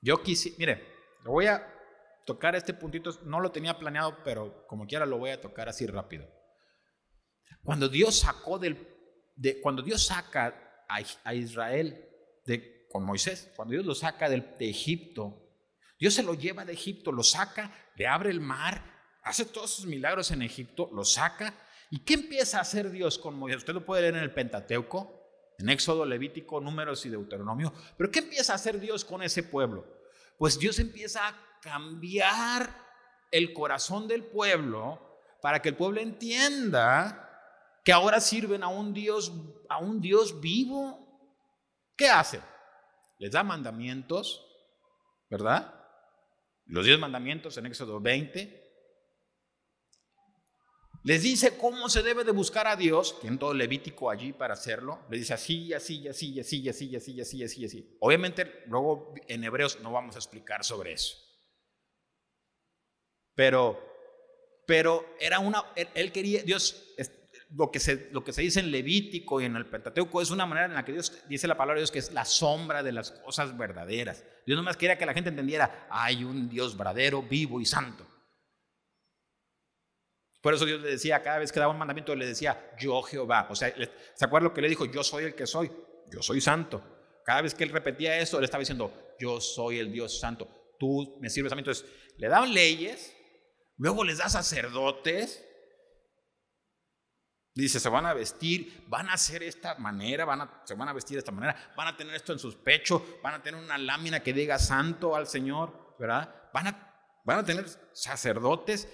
Yo quise, mire, lo voy a tocar este puntito, no lo tenía planeado, pero como quiera lo voy a tocar así rápido. Cuando Dios sacó del, de, cuando Dios saca a, a Israel de con Moisés, cuando Dios lo saca de, Egipto, Dios se lo lleva de Egipto, lo saca, le abre el mar, hace todos sus milagros en Egipto, lo saca. ¿Y qué empieza a hacer Dios con Moisés? Usted lo puede leer en el Pentateuco, en Éxodo, Levítico, Números y Deuteronomio. Pero ¿qué empieza a hacer Dios con ese pueblo? Pues Dios empieza a cambiar el corazón del pueblo para que el pueblo entienda que ahora sirven a un Dios, a un Dios vivo. ¿Qué hace? Les da mandamientos, ¿verdad? Los diez mandamientos en Éxodo 20. Les dice cómo se debe de buscar a Dios, tiene todo Levítico allí para hacerlo. Le dice así, así, así, así, así, así, así, así, así. Obviamente, luego en Hebreos no vamos a explicar sobre eso. Pero, pero era una, él quería, Dios lo que, se, lo que se dice en Levítico y en el Pentateuco es una manera en la que Dios dice la palabra de Dios que es la sombra de las cosas verdaderas. Dios no más quería que la gente entendiera, hay un Dios verdadero, vivo y santo. Por eso Dios le decía, cada vez que daba un mandamiento, le decía, yo Jehová. O sea, ¿se acuerda lo que le dijo? Yo soy el que soy, yo soy santo. Cada vez que él repetía eso, le estaba diciendo, yo soy el Dios santo, tú me sirves a mí. Entonces, le daban leyes, luego les da sacerdotes. Dice, se van a vestir, van a hacer esta manera, van a, se van a vestir de esta manera, van a tener esto en sus pechos, van a tener una lámina que diga santo al Señor, ¿verdad? Van a, van a tener sacerdotes,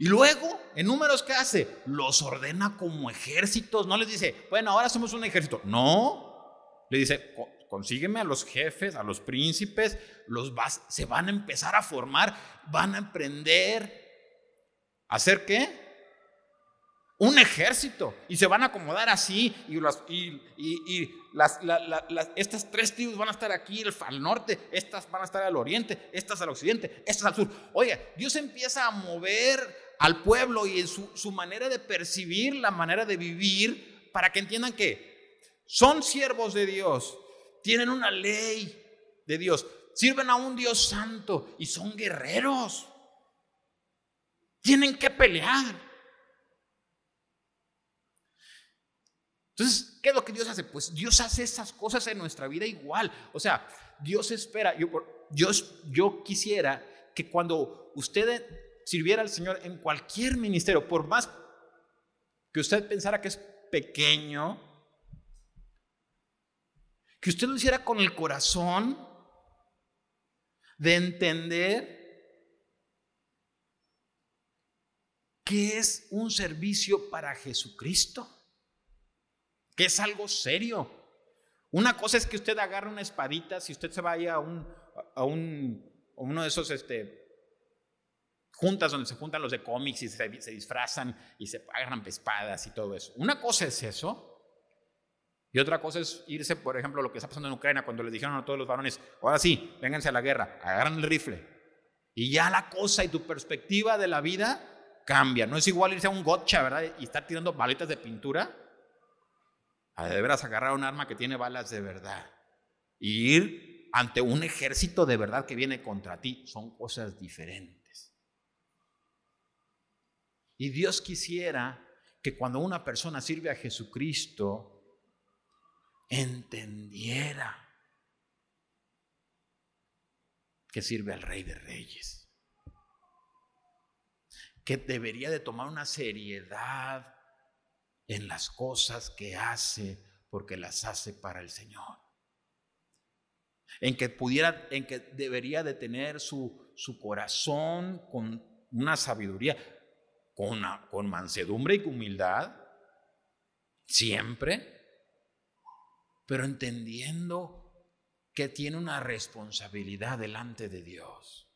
y luego, en números, ¿qué hace? Los ordena como ejércitos. No les dice, bueno, ahora somos un ejército. No. Le dice, consígueme a los jefes, a los príncipes, los vas, se van a empezar a formar, van a emprender. ¿Hacer qué? Un ejército. Y se van a acomodar así. Y, las, y, y, las, estas tres tribus van a estar aquí al norte, estas van a estar al oriente, estas al occidente, estas al sur. Oye, Dios empieza a mover al pueblo y en su, manera de percibir, la manera de vivir, para que entiendan que son siervos de Dios, tienen una ley de Dios, sirven a un Dios santo y son guerreros. Tienen que pelear. Entonces, ¿qué es lo que Dios hace? Pues Dios hace esas cosas en nuestra vida igual. O sea, Dios espera, yo, yo, quisiera que cuando usted sirviera al Señor en cualquier ministerio, por más que usted pensara que es pequeño, que usted lo hiciera con el corazón de entender que es un servicio para Jesucristo, que es algo serio. Una cosa es que usted agarre una espadita, si usted se vaya a un, a un uno de esos este, juntas donde se juntan los de cómics y se, disfrazan y se agarran espadas y todo eso. Una cosa es eso. Y otra cosa es irse, por ejemplo, lo que está pasando en Ucrania, cuando les dijeron a todos los varones, ahora sí, vénganse a la guerra, agarran el rifle. Y ya la cosa y tu perspectiva de la vida cambia. No es igual irse a un gotcha, ¿verdad? Y estar tirando balitas de pintura. A de agarrar un arma que tiene balas de verdad. Y ir ante un ejército de verdad que viene contra ti. Son cosas diferentes. Y Dios quisiera que cuando una persona sirve a Jesucristo, entendiera que sirve al Rey de Reyes. Que debería de tomar una seriedad en las cosas que hace porque las hace para el Señor. En que pudiera, en que debería de tener su, su corazón con una sabiduría con, mansedumbre y humildad, siempre, pero entendiendo que tiene una responsabilidad delante de Dios.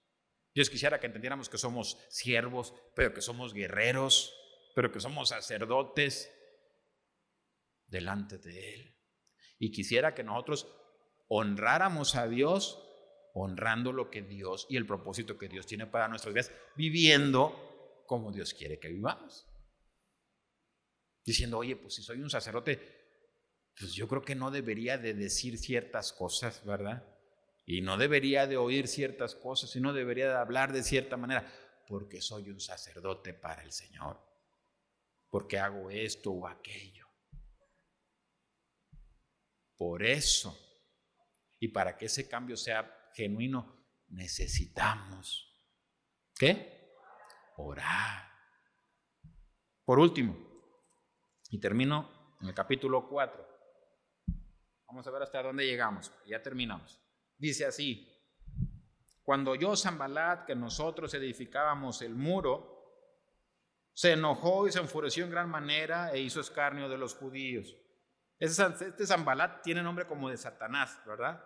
Dios quisiera que entendiéramos que somos siervos, pero que somos guerreros, pero que somos sacerdotes delante de Él. Y quisiera que nosotros honráramos a Dios honrando lo que Dios y el propósito que Dios tiene para nuestras vidas, viviendo como Dios quiere que vivamos. Diciendo, oye, pues si soy un sacerdote, pues yo creo que no debería de decir ciertas cosas, ¿verdad? Y no debería de oír ciertas cosas y no debería de hablar de cierta manera, porque soy un sacerdote para el Señor, porque hago esto o aquello. Por eso, y para que ese cambio sea genuino, necesitamos, ¿qué? orar. Por último, y termino en el capítulo 4. Vamos a ver hasta dónde llegamos. Ya terminamos. Dice así, cuando yo, Zambalat, que nosotros edificábamos el muro, se enojó y se enfureció en gran manera e hizo escarnio de los judíos. Este Zambalat tiene nombre como de Satanás, ¿verdad?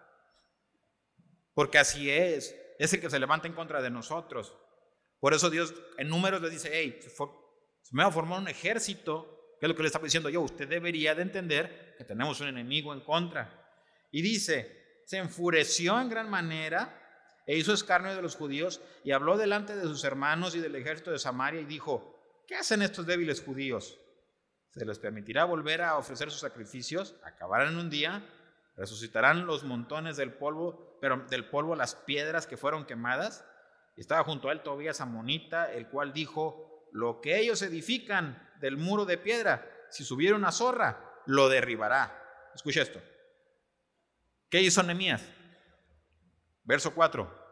Porque así es, es el que se levanta en contra de nosotros. Por eso Dios en números le dice, hey, se me va a formar un ejército, que es lo que le estaba diciendo yo, usted debería de entender que tenemos un enemigo en contra. Y dice, se enfureció en gran manera e hizo escarnio de los judíos y habló delante de sus hermanos y del ejército de Samaria y dijo, ¿qué hacen estos débiles judíos? ¿Se les permitirá volver a ofrecer sus sacrificios? Acabarán en un día, resucitarán los montones del polvo, pero del polvo las piedras que fueron quemadas estaba junto a él Tobías Amonita, el cual dijo, lo que ellos edifican del muro de piedra, si subiera una zorra, lo derribará. Escucha esto. ¿Qué hizo Nehemías? Verso 4.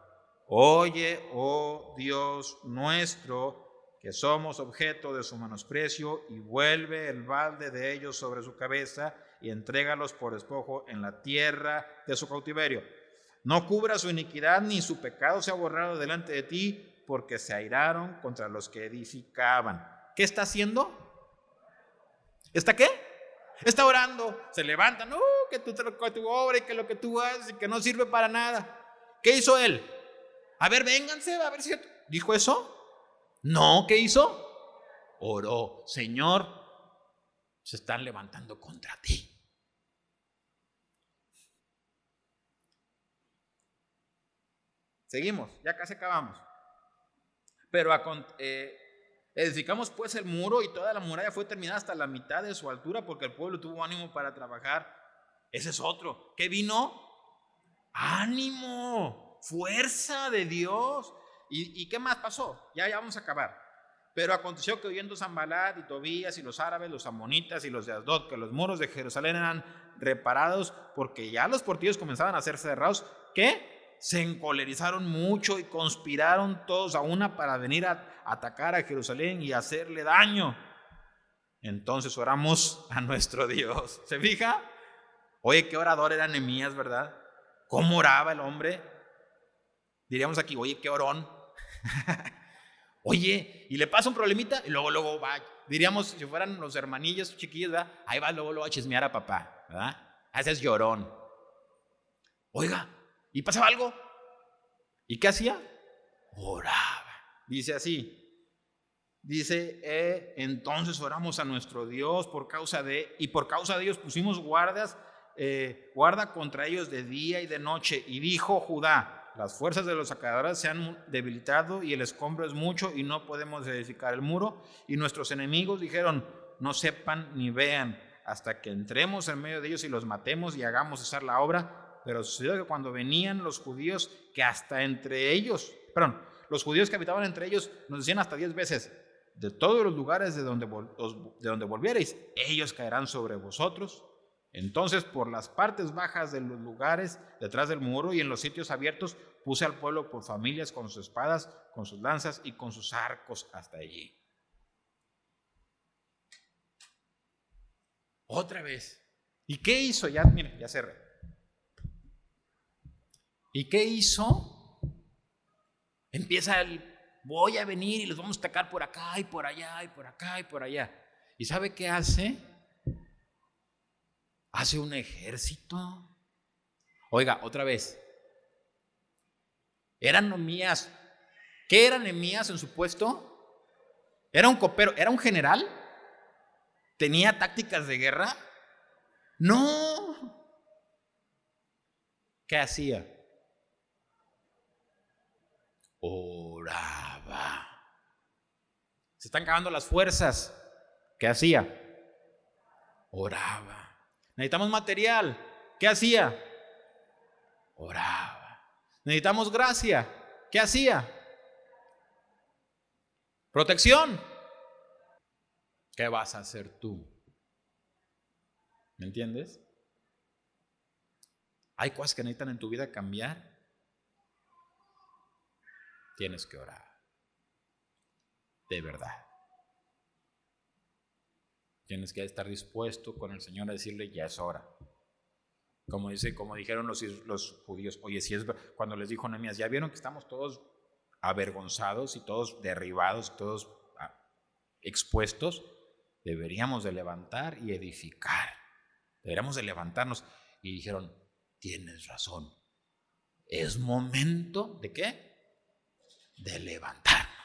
Oye, oh Dios nuestro, que somos objeto de su menosprecio, y vuelve el balde de ellos sobre su cabeza y entrégalos por despojo en la tierra de su cautiverio. No cubra su iniquidad ni su pecado se ha borrado delante de ti, porque se airaron contra los que edificaban. ¿Qué está haciendo? ¿Está qué? Está orando, se levantan, uh, que que tu obra y que lo que tú haces y que no sirve para nada. ¿Qué hizo él? A ver, vénganse, a ver si... ¿Dijo eso? No, ¿qué hizo? Oró, Señor, se están levantando contra ti. Seguimos, ya casi acabamos. Pero eh, edificamos pues el muro y toda la muralla fue terminada hasta la mitad de su altura porque el pueblo tuvo ánimo para trabajar. Ese es otro. ¿Qué vino? Ánimo, fuerza de Dios. ¿Y, qué más pasó? Ya, vamos a acabar. Pero aconteció que oyendo Zambalat y Tobías y los árabes, los amonitas y los de Asdod, que los muros de Jerusalén eran reparados porque ya los portillos comenzaban a ser cerrados, que se encolerizaron mucho y conspiraron todos a una para venir a atacar a Jerusalén y hacerle daño. Entonces oramos a nuestro Dios. ¿Se fija? Oye, qué orador era Nehemías, ¿verdad? ¿Cómo oraba el hombre? Diríamos aquí, oye, qué orón. Oye, y le pasa un problemita y luego, luego va, diríamos, si fueran los hermanillos chiquillos, ¿verdad? Ahí va, luego va a chismear a papá, ¿verdad? Ese es llorón. Oiga, ¿y pasaba algo? ¿Y qué hacía? Oraba. Dice así. Dice, eh, entonces oramos a nuestro Dios por causa de, y por causa de ellos pusimos guardas, eh, guarda contra ellos de día y de noche. Y dijo Judá, las fuerzas de los sacadores se han debilitado y el escombro es mucho y no podemos edificar el muro. Y nuestros enemigos dijeron, no sepan ni vean hasta que entremos en medio de ellos y los matemos y hagamos cesar la obra. Pero sucedió que cuando venían los judíos, que hasta entre ellos, perdón, los judíos que habitaban entre ellos nos decían hasta diez veces, de todos los lugares de donde, de donde volvierais, ellos caerán sobre vosotros entonces, por las partes bajas de los lugares, detrás del muro y en los sitios abiertos, puse al pueblo por familias con sus espadas, con sus lanzas y con sus arcos hasta allí. Otra vez. ¿Y qué hizo? Ya, mire, ya cerré. ¿Y qué hizo? Empieza el, voy a venir y los vamos a atacar por acá y por allá y por acá y por allá. ¿Y sabe qué hace? Hace un ejército. Oiga, otra vez. Eran Nemías. ¿Qué era Nemías en su puesto? ¿Era un copero? ¿Era un general? ¿Tenía tácticas de guerra? No. ¿Qué hacía? Oraba. Se están acabando las fuerzas. ¿Qué hacía? Oraba. Necesitamos material. ¿Qué hacía? Oraba. Necesitamos gracia. ¿Qué hacía? Protección. ¿Qué vas a hacer tú? ¿Me entiendes? Hay cosas que necesitan en tu vida cambiar. Tienes que orar. De verdad. Tienes que estar dispuesto con el Señor a decirle, ya es hora. Como, dice, como dijeron los, los judíos, oye, si es cuando les dijo Nehemías, ya vieron que estamos todos avergonzados y todos derribados, todos ah, expuestos, deberíamos de levantar y edificar. Deberíamos de levantarnos. Y dijeron, tienes razón. Es momento de qué? De levantarnos.